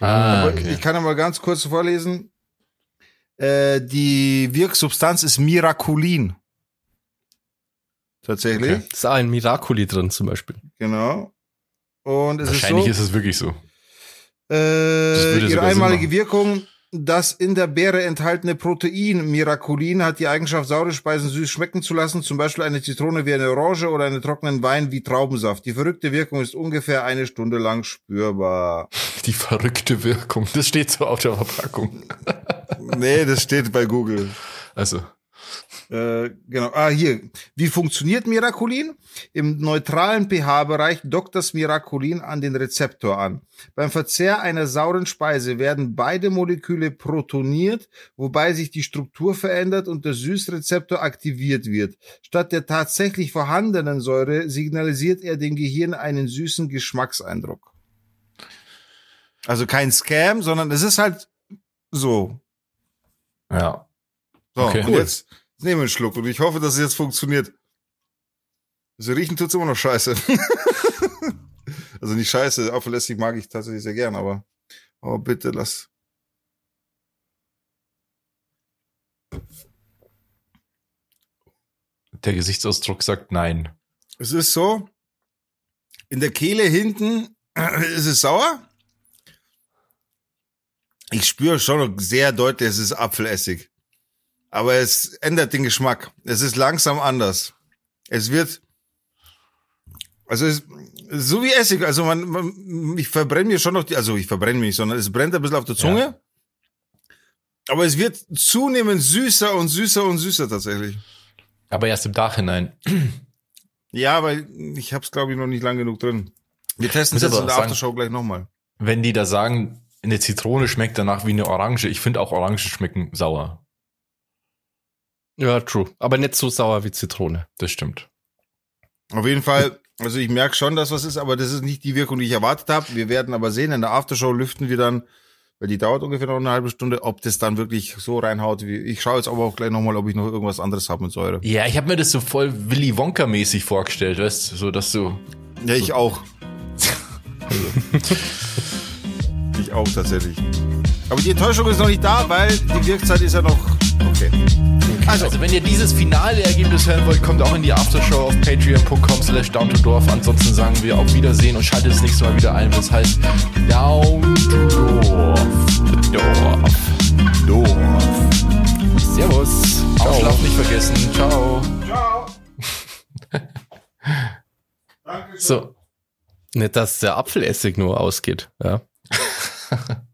Ah, okay. Ich kann mal ganz kurz vorlesen. Äh, die Wirksubstanz ist Miraculin. Tatsächlich. Okay. Ist ein Miraculi drin zum Beispiel. Genau. Und es Wahrscheinlich ist, so, ist es wirklich so. Äh, ihre einmalige Wirkung, das in der Beere enthaltene Protein Miraculin hat die Eigenschaft, saure Speisen süß schmecken zu lassen, zum Beispiel eine Zitrone wie eine Orange oder einen trockenen Wein wie Traubensaft. Die verrückte Wirkung ist ungefähr eine Stunde lang spürbar. Die verrückte Wirkung, das steht so auf der Verpackung. nee, das steht bei Google. Also. Äh, genau. Ah, hier. Wie funktioniert Miraculin? Im neutralen pH-Bereich dockt das Miraculin an den Rezeptor an. Beim Verzehr einer sauren Speise werden beide Moleküle protoniert, wobei sich die Struktur verändert und der Süßrezeptor aktiviert wird. Statt der tatsächlich vorhandenen Säure signalisiert er dem Gehirn einen süßen Geschmackseindruck. Also kein Scam, sondern es ist halt so. Ja. So, okay. und Jetzt nehmen wir einen Schluck und ich hoffe, dass es jetzt funktioniert. Also riechen tut's immer noch scheiße. also nicht scheiße, Apfelessig mag ich tatsächlich sehr gern, aber oh, bitte lass. Der Gesichtsausdruck sagt nein. Es ist so, in der Kehle hinten ist es sauer. Ich spüre schon sehr deutlich, es ist Apfelessig. Aber es ändert den Geschmack. Es ist langsam anders. Es wird, also es, so wie Essig. Also man, man ich verbrenne mir schon noch die, also ich verbrenne mich, sondern es brennt ein bisschen auf der Zunge. Ja. Aber es wird zunehmend süßer und süßer und süßer tatsächlich. Aber erst im Nachhinein. Ja, weil ich habe es glaube ich noch nicht lang genug drin. Wir testen es jetzt in der sagen, Aftershow gleich nochmal. Wenn die da sagen, eine Zitrone schmeckt danach wie eine Orange, ich finde auch Orangen schmecken sauer. Ja, true. Aber nicht so sauer wie Zitrone. Das stimmt. Auf jeden Fall, also ich merke schon, dass was ist, aber das ist nicht die Wirkung, die ich erwartet habe. Wir werden aber sehen, in der Aftershow lüften wir dann, weil die dauert ungefähr noch eine halbe Stunde, ob das dann wirklich so reinhaut. Wie, ich schaue jetzt aber auch gleich nochmal, ob ich noch irgendwas anderes habe mit Säure. Ja, ich habe mir das so voll Willy Wonka-mäßig vorgestellt, weißt du, so dass du. Ja, ich auch. ich auch tatsächlich. Aber die Enttäuschung ist noch nicht da, weil die Wirkzeit ist ja noch okay. Also, also, wenn ihr dieses finale Ergebnis hören wollt, kommt auch in die Aftershow auf patreon.com slash down to dorf. Ansonsten sagen wir auf Wiedersehen und schaltet das nächste Mal wieder ein, was heißt Down to Dorf. Dorf. Dorf. Servus. Aufschlafen nicht vergessen. Ciao. Ciao. Dankeschön. So. Nicht, dass der Apfelessig nur ausgeht, ja.